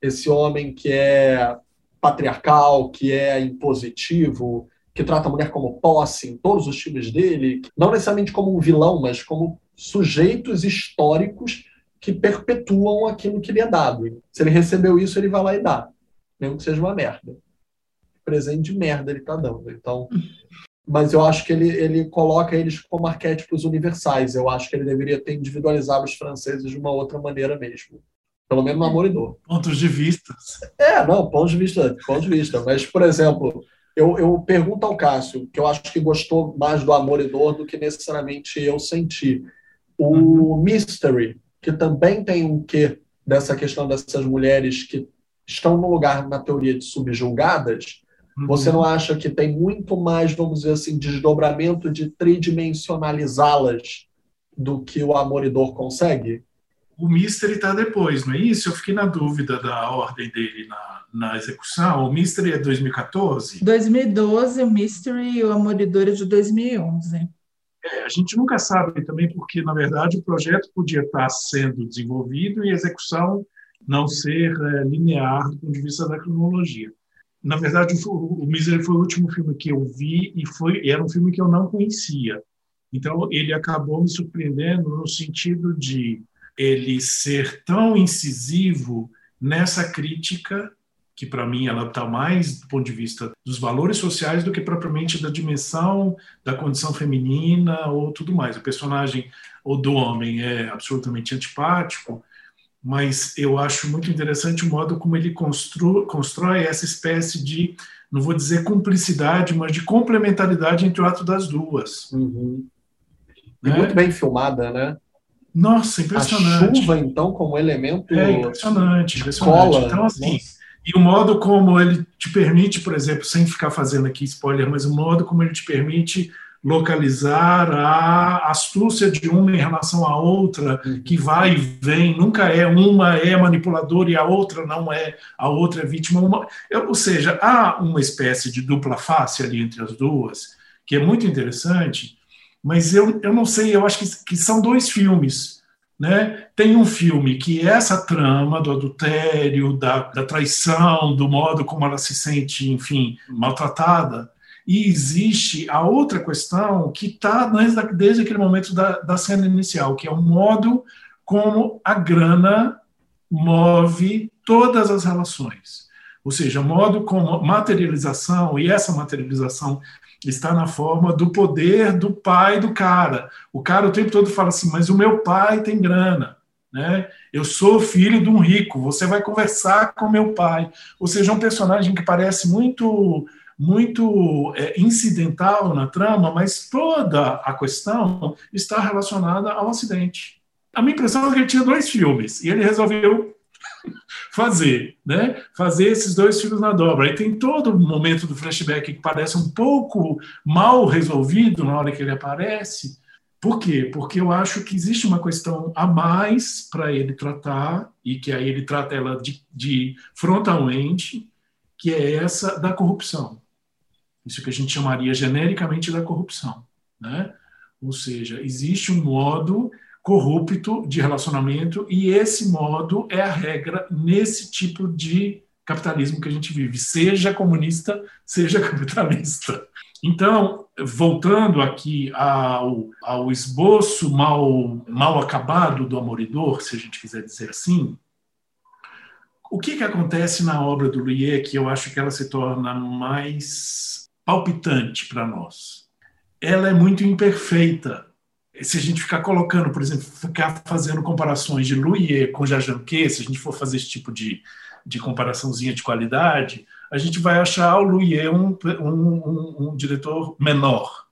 esse homem que é patriarcal, que é impositivo, que trata a mulher como posse em todos os filmes dele, não necessariamente como um vilão, mas como sujeitos históricos que perpetuam aquilo que lhe é dado. Se ele recebeu isso, ele vai lá e dá, mesmo que seja uma merda. Presente de merda ele está dando. Então, mas eu acho que ele, ele coloca eles como arquétipos universais. Eu acho que ele deveria ter individualizado os franceses de uma outra maneira mesmo. Pelo menos no Amor e Dor. Pontos de vista. É, não, ponto de vista, ponto de vista. Mas, por exemplo, eu, eu pergunto ao Cássio, que eu acho que gostou mais do Amor e Dor do que necessariamente eu senti. O Uhum. Mystery, que também tem um quê dessa questão dessas mulheres que estão no lugar, na teoria, de subjulgadas, Uhum. você não acha que tem muito mais, vamos dizer assim, desdobramento de tridimensionalizá-las do que o Amor e Dor consegue? O Mystery está depois, não é isso? Eu fiquei na dúvida da ordem dele na, na execução. O Mystery é 2014? 2012, o Mystery e o Amoridor é de 2011. É, a gente nunca sabe também porque, na verdade, o projeto podia estar sendo desenvolvido e a execução não ser é, linear do ponto de vista da cronologia. Na verdade, o, o Misery foi o último filme que eu vi e foi era um filme que eu não conhecia. Então, ele acabou me surpreendendo no sentido de ele ser tão incisivo nessa crítica que para mim ela está mais do ponto de vista dos valores sociais do que propriamente da dimensão da condição feminina ou tudo mais. O personagem ou do homem é absolutamente antipático, mas eu acho muito interessante o modo como ele constru, constrói essa espécie de, não vou dizer cumplicidade, mas de complementaridade entre o ato das duas. Uhum. E né? muito bem filmada, né? Nossa, A impressionante. chuva, então, como elemento É impressionante, impressionante. cola. Então, assim, Nossa. e o modo como ele te permite, por exemplo, sem ficar fazendo aqui spoiler, mas o modo como ele te permite localizar a astúcia de uma em relação à outra, Uhum. que vai e vem, nunca é uma é manipuladora e a outra não é, a outra é vítima. Uma, ou seja, há uma espécie de dupla face ali entre as duas, que é muito interessante, mas eu, eu não sei, eu acho que, que são dois filmes. Né? Tem um filme que é essa trama do adultério, da, da traição, do modo como ela se sente, enfim, maltratada, e existe a outra questão que está desde, desde aquele momento da, da cena inicial, que é o modo como a grana move todas as relações. Ou seja, o modo como materialização, e essa materialização está na forma do poder do pai do cara. O cara o tempo todo fala assim, mas o meu pai tem grana. Né? Eu sou filho de um rico, você vai conversar com meu pai. Ou seja, um personagem que parece muito muito é, incidental na trama, mas toda a questão está relacionada ao acidente. a minha impressão é que ele tinha dois filmes e ele resolveu fazer, né? Fazer esses dois filmes na dobra. Aí tem todo o momento do flashback que parece um pouco mal resolvido na hora que ele aparece. Por quê? Porque eu acho que existe uma questão a mais para ele tratar, e que aí ele trata ela de, de frontalmente, que é essa da corrupção. Isso que a gente chamaria genericamente da corrupção. Né? Ou seja, existe um modo corrupto de relacionamento e esse modo é a regra nesse tipo de capitalismo que a gente vive, seja comunista, seja capitalista. Então, voltando aqui ao, ao esboço mal, mal acabado do Amoridor, se a gente quiser dizer assim, o que, que acontece na obra do Louis que eu acho que ela se torna mais palpitante para nós? Ela é muito imperfeita se a gente ficar colocando, por exemplo, ficar fazendo comparações de Louis com Jajanquet, se a gente for fazer esse tipo de, de comparaçãozinha de qualidade, a gente vai achar o Louis um, um, um, um diretor menor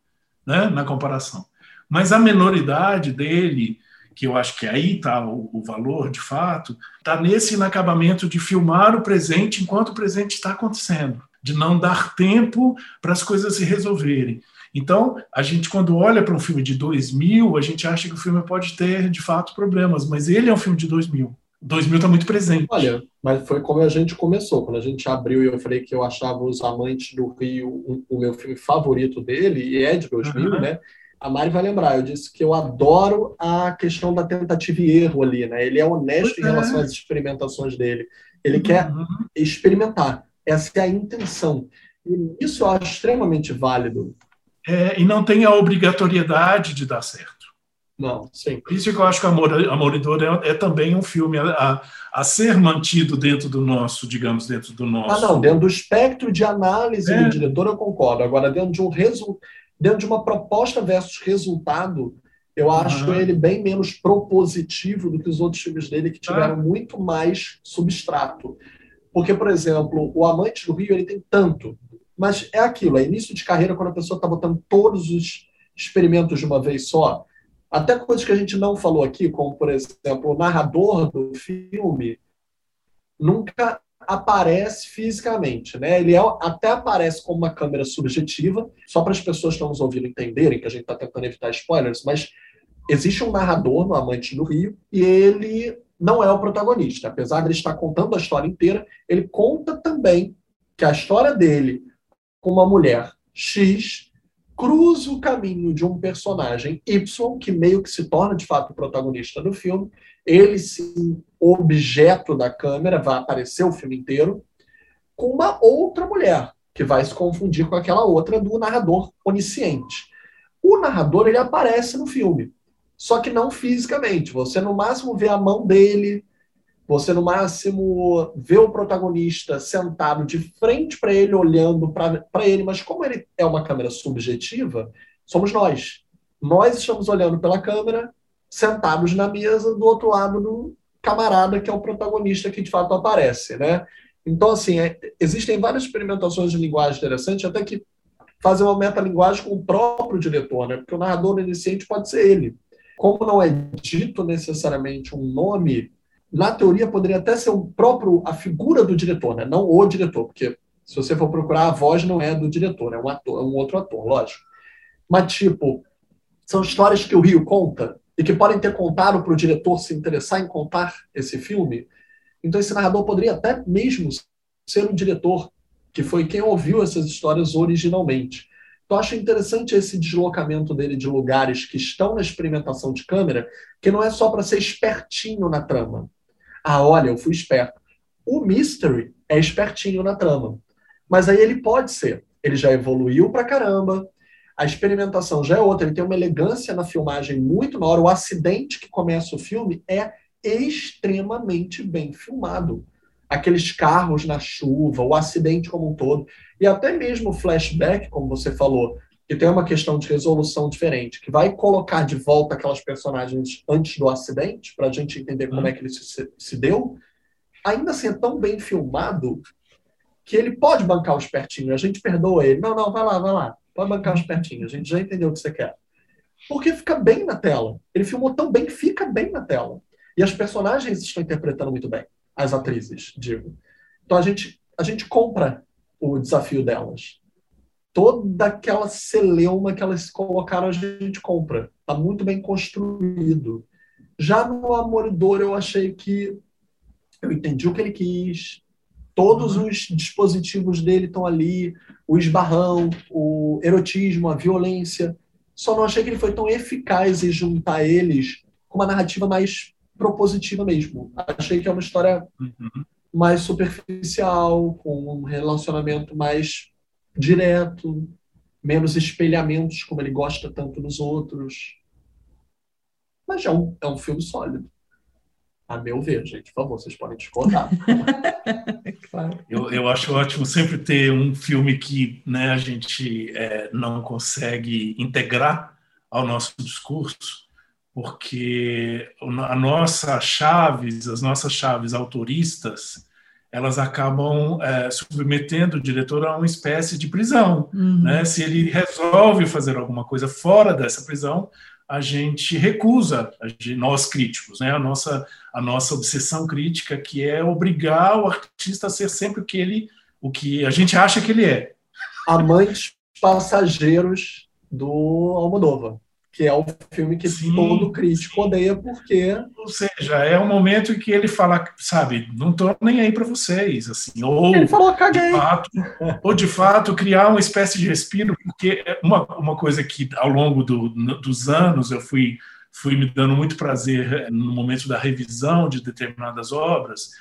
né, na comparação. Mas a menoridade dele, que eu acho que aí está o, o, valor de fato, está nesse inacabamento de filmar o presente enquanto o presente está acontecendo, de não dar tempo para as coisas se resolverem. Então, a gente, quando olha para um filme de 2000, a gente acha que o filme pode ter, de fato, problemas, mas ele é um filme de 2000. 2000 está muito presente. Olha, mas foi como a gente começou. Quando a gente abriu e eu falei que eu achava Os Amantes do Rio o meu filme favorito dele, e é de 2000, uhum. né? A Mari vai lembrar, eu disse que eu adoro a questão da tentativa e erro ali, né? Ele é honesto em relação às experimentações dele. Ele uhum. quer experimentar. Essa é a intenção. E isso eu acho extremamente válido é, e não tem a obrigatoriedade de dar certo. Não, sim. Por isso que eu acho que Amor, Amoridor é, é também um filme a, a, ser mantido dentro do nosso, digamos, dentro do nosso. Ah, não, dentro do espectro de análise é. do diretor, eu concordo. Agora, dentro de um resu... dentro de uma proposta versus resultado, eu acho uhum. ele bem menos propositivo do que os outros filmes dele, que tiveram ah. muito mais substrato. Porque, por exemplo, O Amante do Rio ele tem tanto mas é aquilo, é início de carreira quando a pessoa está botando todos os experimentos de uma vez só. Até coisas que a gente não falou aqui, como, por exemplo, o narrador do filme nunca aparece fisicamente, né? Ele é, até aparece como uma câmera subjetiva, só para as pessoas que estão nos ouvindo entenderem que a gente está tentando evitar spoilers, mas existe um narrador no Amante do Rio e ele não é o protagonista. Apesar de ele estar contando a história inteira, ele conta também que a história dele com uma mulher X cruza o caminho de um personagem Y, que meio que se torna de fato o protagonista do filme, ele sim, objeto da câmera, vai aparecer o filme inteiro, com uma outra mulher, que vai se confundir com aquela outra do narrador onisciente. O narrador ele aparece no filme, só que não fisicamente. Você no máximo vê a mão dele, você, no máximo, vê o protagonista sentado de frente para ele, olhando para ele, mas como ele é uma câmera subjetiva, somos nós. Nós estamos olhando pela câmera, sentados na mesa, do outro lado do camarada, que é o protagonista que de fato aparece. Né? Então, assim, é, existem várias experimentações de linguagem interessantes, até que fazem uma metalinguagem com o próprio diretor, né? porque o narrador iniciante pode ser ele. Como não é dito necessariamente um nome na teoria poderia até ser o próprio a figura do diretor, né? Não o diretor, porque se você for procurar a voz não é do diretor, é um ator, é um outro ator, lógico. Mas tipo, são histórias que o Rio conta e que podem ter contado para o diretor se interessar em contar esse filme. Então esse narrador poderia até mesmo ser o diretor que foi quem ouviu essas histórias originalmente. Então, acho interessante esse deslocamento dele de lugares que estão na experimentação de câmera, que não é só para ser espertinho na trama. Ah, olha, eu fui esperto. O Mystery é espertinho na trama. Mas aí ele pode ser. Ele já evoluiu pra caramba. A experimentação já é outra. Ele tem uma elegância na filmagem muito na hora. O acidente que começa o filme é extremamente bem filmado. Aqueles carros na chuva, o acidente como um todo. E até mesmo o flashback, como você falou, que tem uma questão de resolução diferente, que vai colocar de volta aquelas personagens antes do acidente, para a gente entender como hum. é que ele se, se deu, ainda assim é tão bem filmado que ele pode bancar o espertinho. A gente perdoa ele. Não, não, vai lá, vai lá. Pode bancar o espertinho. A gente já entendeu o que você quer. porque fica bem na tela. Ele filmou tão bem que fica bem na tela. E as personagens estão interpretando muito bem, as atrizes, digo. Então a gente, a gente compra o desafio delas. Toda aquela celeuma que elas colocaram, a gente compra. Está muito bem construído. Já no Amor e Dor, eu achei que eu entendi o que ele quis. Todos uhum. os dispositivos dele estão ali, o esbarrão, o erotismo, a violência. Só não achei que ele foi tão eficaz em juntar eles com uma narrativa mais propositiva mesmo. Achei que é uma história uhum. mais superficial, com um relacionamento mais direto, menos espelhamentos, como ele gosta tanto nos outros. Mas é um, é um filme sólido. A meu ver, gente, por favor, vocês podem discordar. claro. eu, eu acho ótimo sempre ter um filme que né, a gente é, não consegue integrar ao nosso discurso, porque a nossa chaves, as nossas chaves autoristas, elas acabam é, submetendo o diretor a uma espécie de prisão. Uhum. Né? Se ele resolve fazer alguma coisa fora dessa prisão, a gente recusa, a gente, nós críticos, né? a, nossa, a nossa obsessão crítica, que é obrigar o artista a ser sempre o que ele, o que a gente acha que ele é. Amantes passageiros do Almodóvar que é o filme que Sim. todo crítico odeia porque ou seja é um momento em que ele fala sabe não tô nem aí para vocês assim ou ele falou caguei de fato, ou de fato criar uma espécie de respiro porque é uma, uma coisa que ao longo do, dos anos eu fui fui me dando muito prazer eh, no momento da revisão de determinadas obras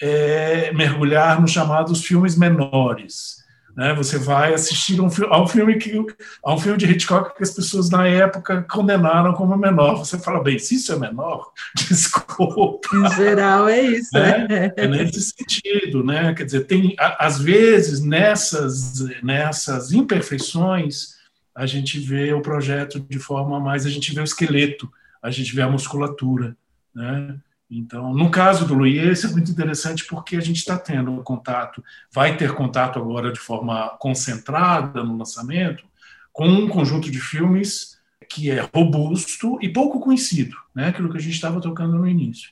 é mergulhar nos chamados filmes menores né? Você vai assistir um, a um filme que a um filme de Hitchcock que as pessoas na época condenaram como menor. Você fala bem, se isso é menor, desculpa. Em geral é isso, né? né? É nesse sentido, né? Quer dizer, tem às vezes nessas nessas imperfeições a gente vê o projeto de forma mais a gente vê o esqueleto, a gente vê a musculatura, né? Então, no caso do Luiz, é muito interessante porque a gente está tendo contato, vai ter contato agora de forma concentrada no lançamento, com um conjunto de filmes que é robusto e pouco conhecido, né? aquilo que a gente estava tocando no início.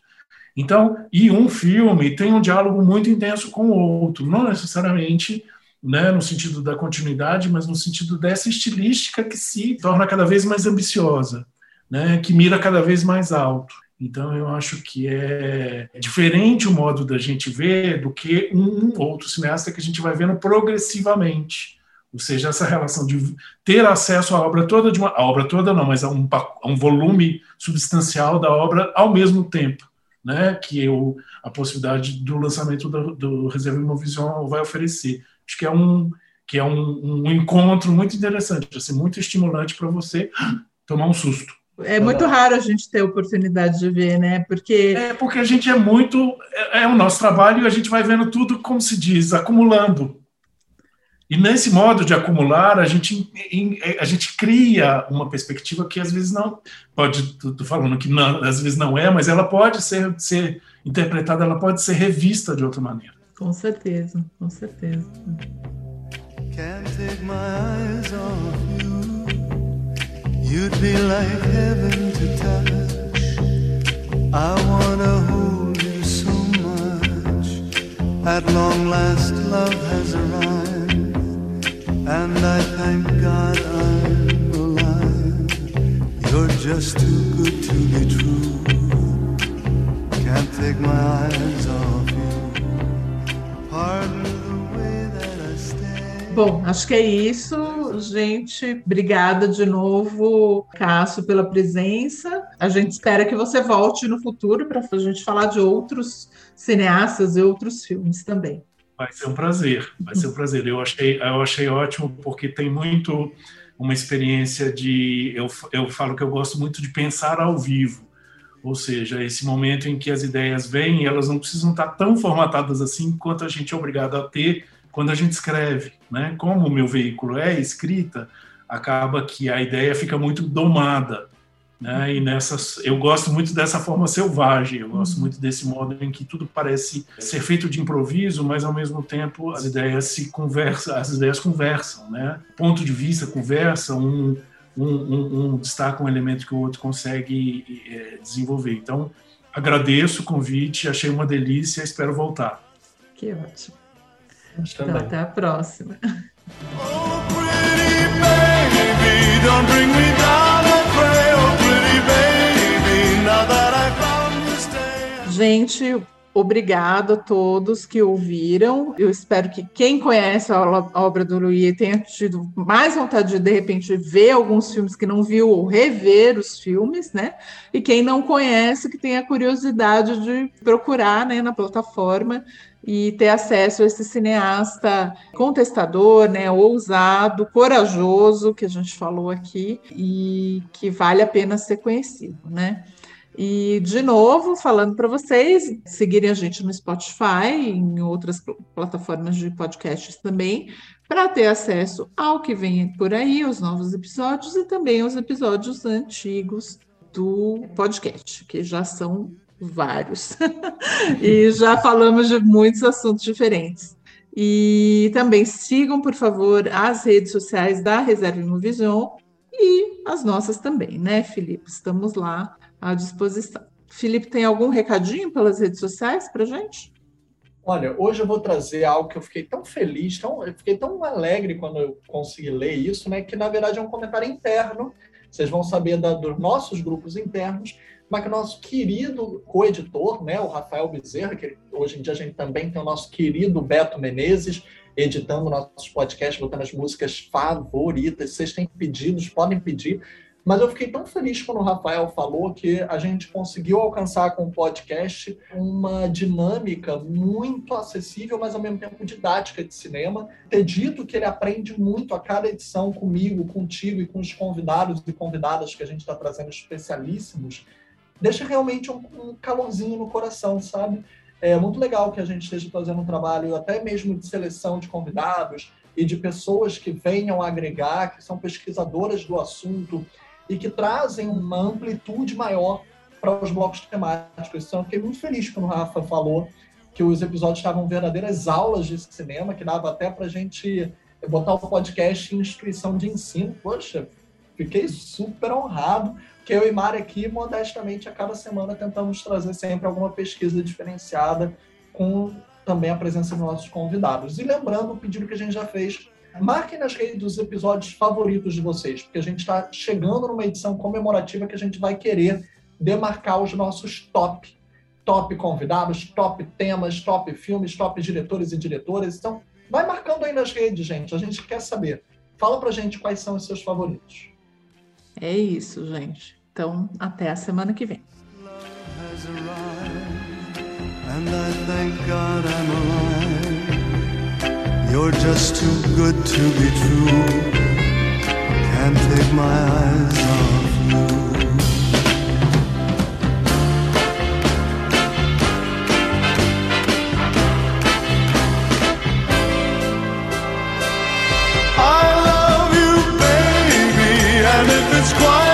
Então, e um filme tem um diálogo muito intenso com o outro, não necessariamente né, no sentido da continuidade, mas no sentido dessa estilística que se torna cada vez mais ambiciosa, né, que mira cada vez mais alto. Então, eu acho que é diferente o modo da gente ver do que um outro cineasta que a gente vai vendo progressivamente. Ou seja, essa relação de ter acesso à obra toda, de uma, a obra toda não, mas a um, a um volume substancial da obra ao mesmo tempo, né? que eu, a possibilidade do lançamento do, do Reserva Imovision vai oferecer. Acho que é um, que é um, um encontro muito interessante, assim, muito estimulante para você tomar um susto. É muito raro a gente ter oportunidade de ver, né? Porque é porque a gente é muito é, é, o nosso trabalho e a gente vai vendo tudo como se diz, acumulando. E nesse modo de acumular, a gente a gente cria uma perspectiva que às vezes não pode, tô falando que não, às vezes não é, mas ela pode ser ser interpretada, ela pode ser revista de outra maneira. Com certeza, com certeza. Can't take my eyes. You'd be like heaven to touch. I wanna hold you so much. At long last, love has arrived, and I thank God I'm alive. You're just too good to be true. Can't take my eyes off you. Pardon Bom, acho que é isso, gente. Obrigada de novo, Cássio, pela presença. A gente espera que você volte no futuro para a gente falar de outros cineastas e outros filmes também. Vai ser um prazer, vai ser um prazer. Eu achei, eu achei ótimo porque tem muito uma experiência de. Eu, eu falo que eu gosto muito de pensar ao vivo. Ou seja, esse momento em que as ideias vêm, elas não precisam estar tão formatadas assim quanto a gente é obrigado a ter quando a gente escreve, né? Como o meu veículo é escrita, acaba que a ideia fica muito domada, né? E nessas, eu gosto muito dessa forma selvagem, eu gosto muito desse modo em que tudo parece ser feito de improviso, mas ao mesmo tempo as ideias se conversam, as ideias conversam, né? Ponto de vista conversa, um um, um, um destaca um elemento que o outro consegue é, desenvolver. Então, agradeço o convite, achei uma delícia, espero voltar. Que ótimo. Então, até a próxima. Oh, Gente, obrigado a todos que ouviram. Eu espero que quem conhece a obra do Louis tenha tido mais vontade de, de repente, ver alguns filmes que não viu ou rever os filmes, né? E quem não conhece, que tenha curiosidade de procurar né, na plataforma e ter acesso a esse cineasta contestador, né, ousado, corajoso, que a gente falou aqui, e que vale a pena ser conhecido, né? E, de novo, falando para vocês, seguirem a gente no Spotify, em outras plataformas de podcasts também, para ter acesso ao que vem por aí, os novos episódios e também os episódios antigos do podcast, que já são vários. e já falamos de muitos assuntos diferentes. E também sigam, por favor, as redes sociais da Reserva Imovision e as nossas também, né, Felipe? Estamos lá à disposição. Felipe, tem algum recadinho pelas redes sociais para gente? Olha, hoje eu vou trazer algo que eu fiquei tão feliz, tão, eu fiquei tão alegre quando eu consegui ler isso, né? Que na verdade é um comentário interno. Vocês vão saber da, dos nossos grupos internos, mas que o nosso querido co-editor, né, o Rafael Bezerra, que hoje em dia a gente também tem o nosso querido Beto Menezes, editando nossos podcasts, botando as músicas favoritas. Vocês têm pedidos, podem pedir. Mas eu fiquei tão feliz quando o Rafael falou que a gente conseguiu alcançar com o podcast uma dinâmica muito acessível, mas ao mesmo tempo didática de cinema. Ter dito que ele aprende muito a cada edição comigo, contigo e com os convidados e convidadas que a gente está trazendo especialíssimos, deixa realmente um, um calorzinho no coração, sabe? É muito legal que a gente esteja fazendo um trabalho até mesmo de seleção de convidados e de pessoas que venham agregar, que são pesquisadoras do assunto e que trazem uma amplitude maior para os blocos temáticos. Então, fiquei muito feliz quando o Rafa falou que os episódios estavam verdadeiras aulas de cinema, que dava até para a gente botar o podcast em instituição de ensino. Poxa, fiquei super honrado, que eu e Mari aqui, modestamente, a cada semana tentamos trazer sempre alguma pesquisa diferenciada com também a presença dos nossos convidados. E lembrando o pedido que a gente já fez Marquem nas redes os episódios favoritos de vocês, porque a gente está chegando numa edição comemorativa que a gente vai querer demarcar os nossos top. Top convidados, top temas, top filmes, top diretores e diretoras. Então, vai marcando aí nas redes, gente. A gente quer saber. Fala pra gente quais são os seus favoritos. É isso, gente. Então, até a semana que vem. You're just too good to be true. Can't take my eyes off you. I love you, baby, and if it's quite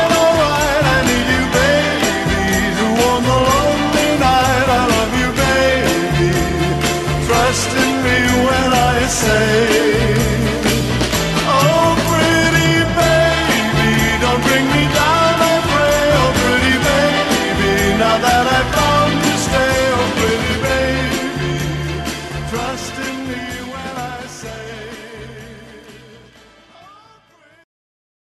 say.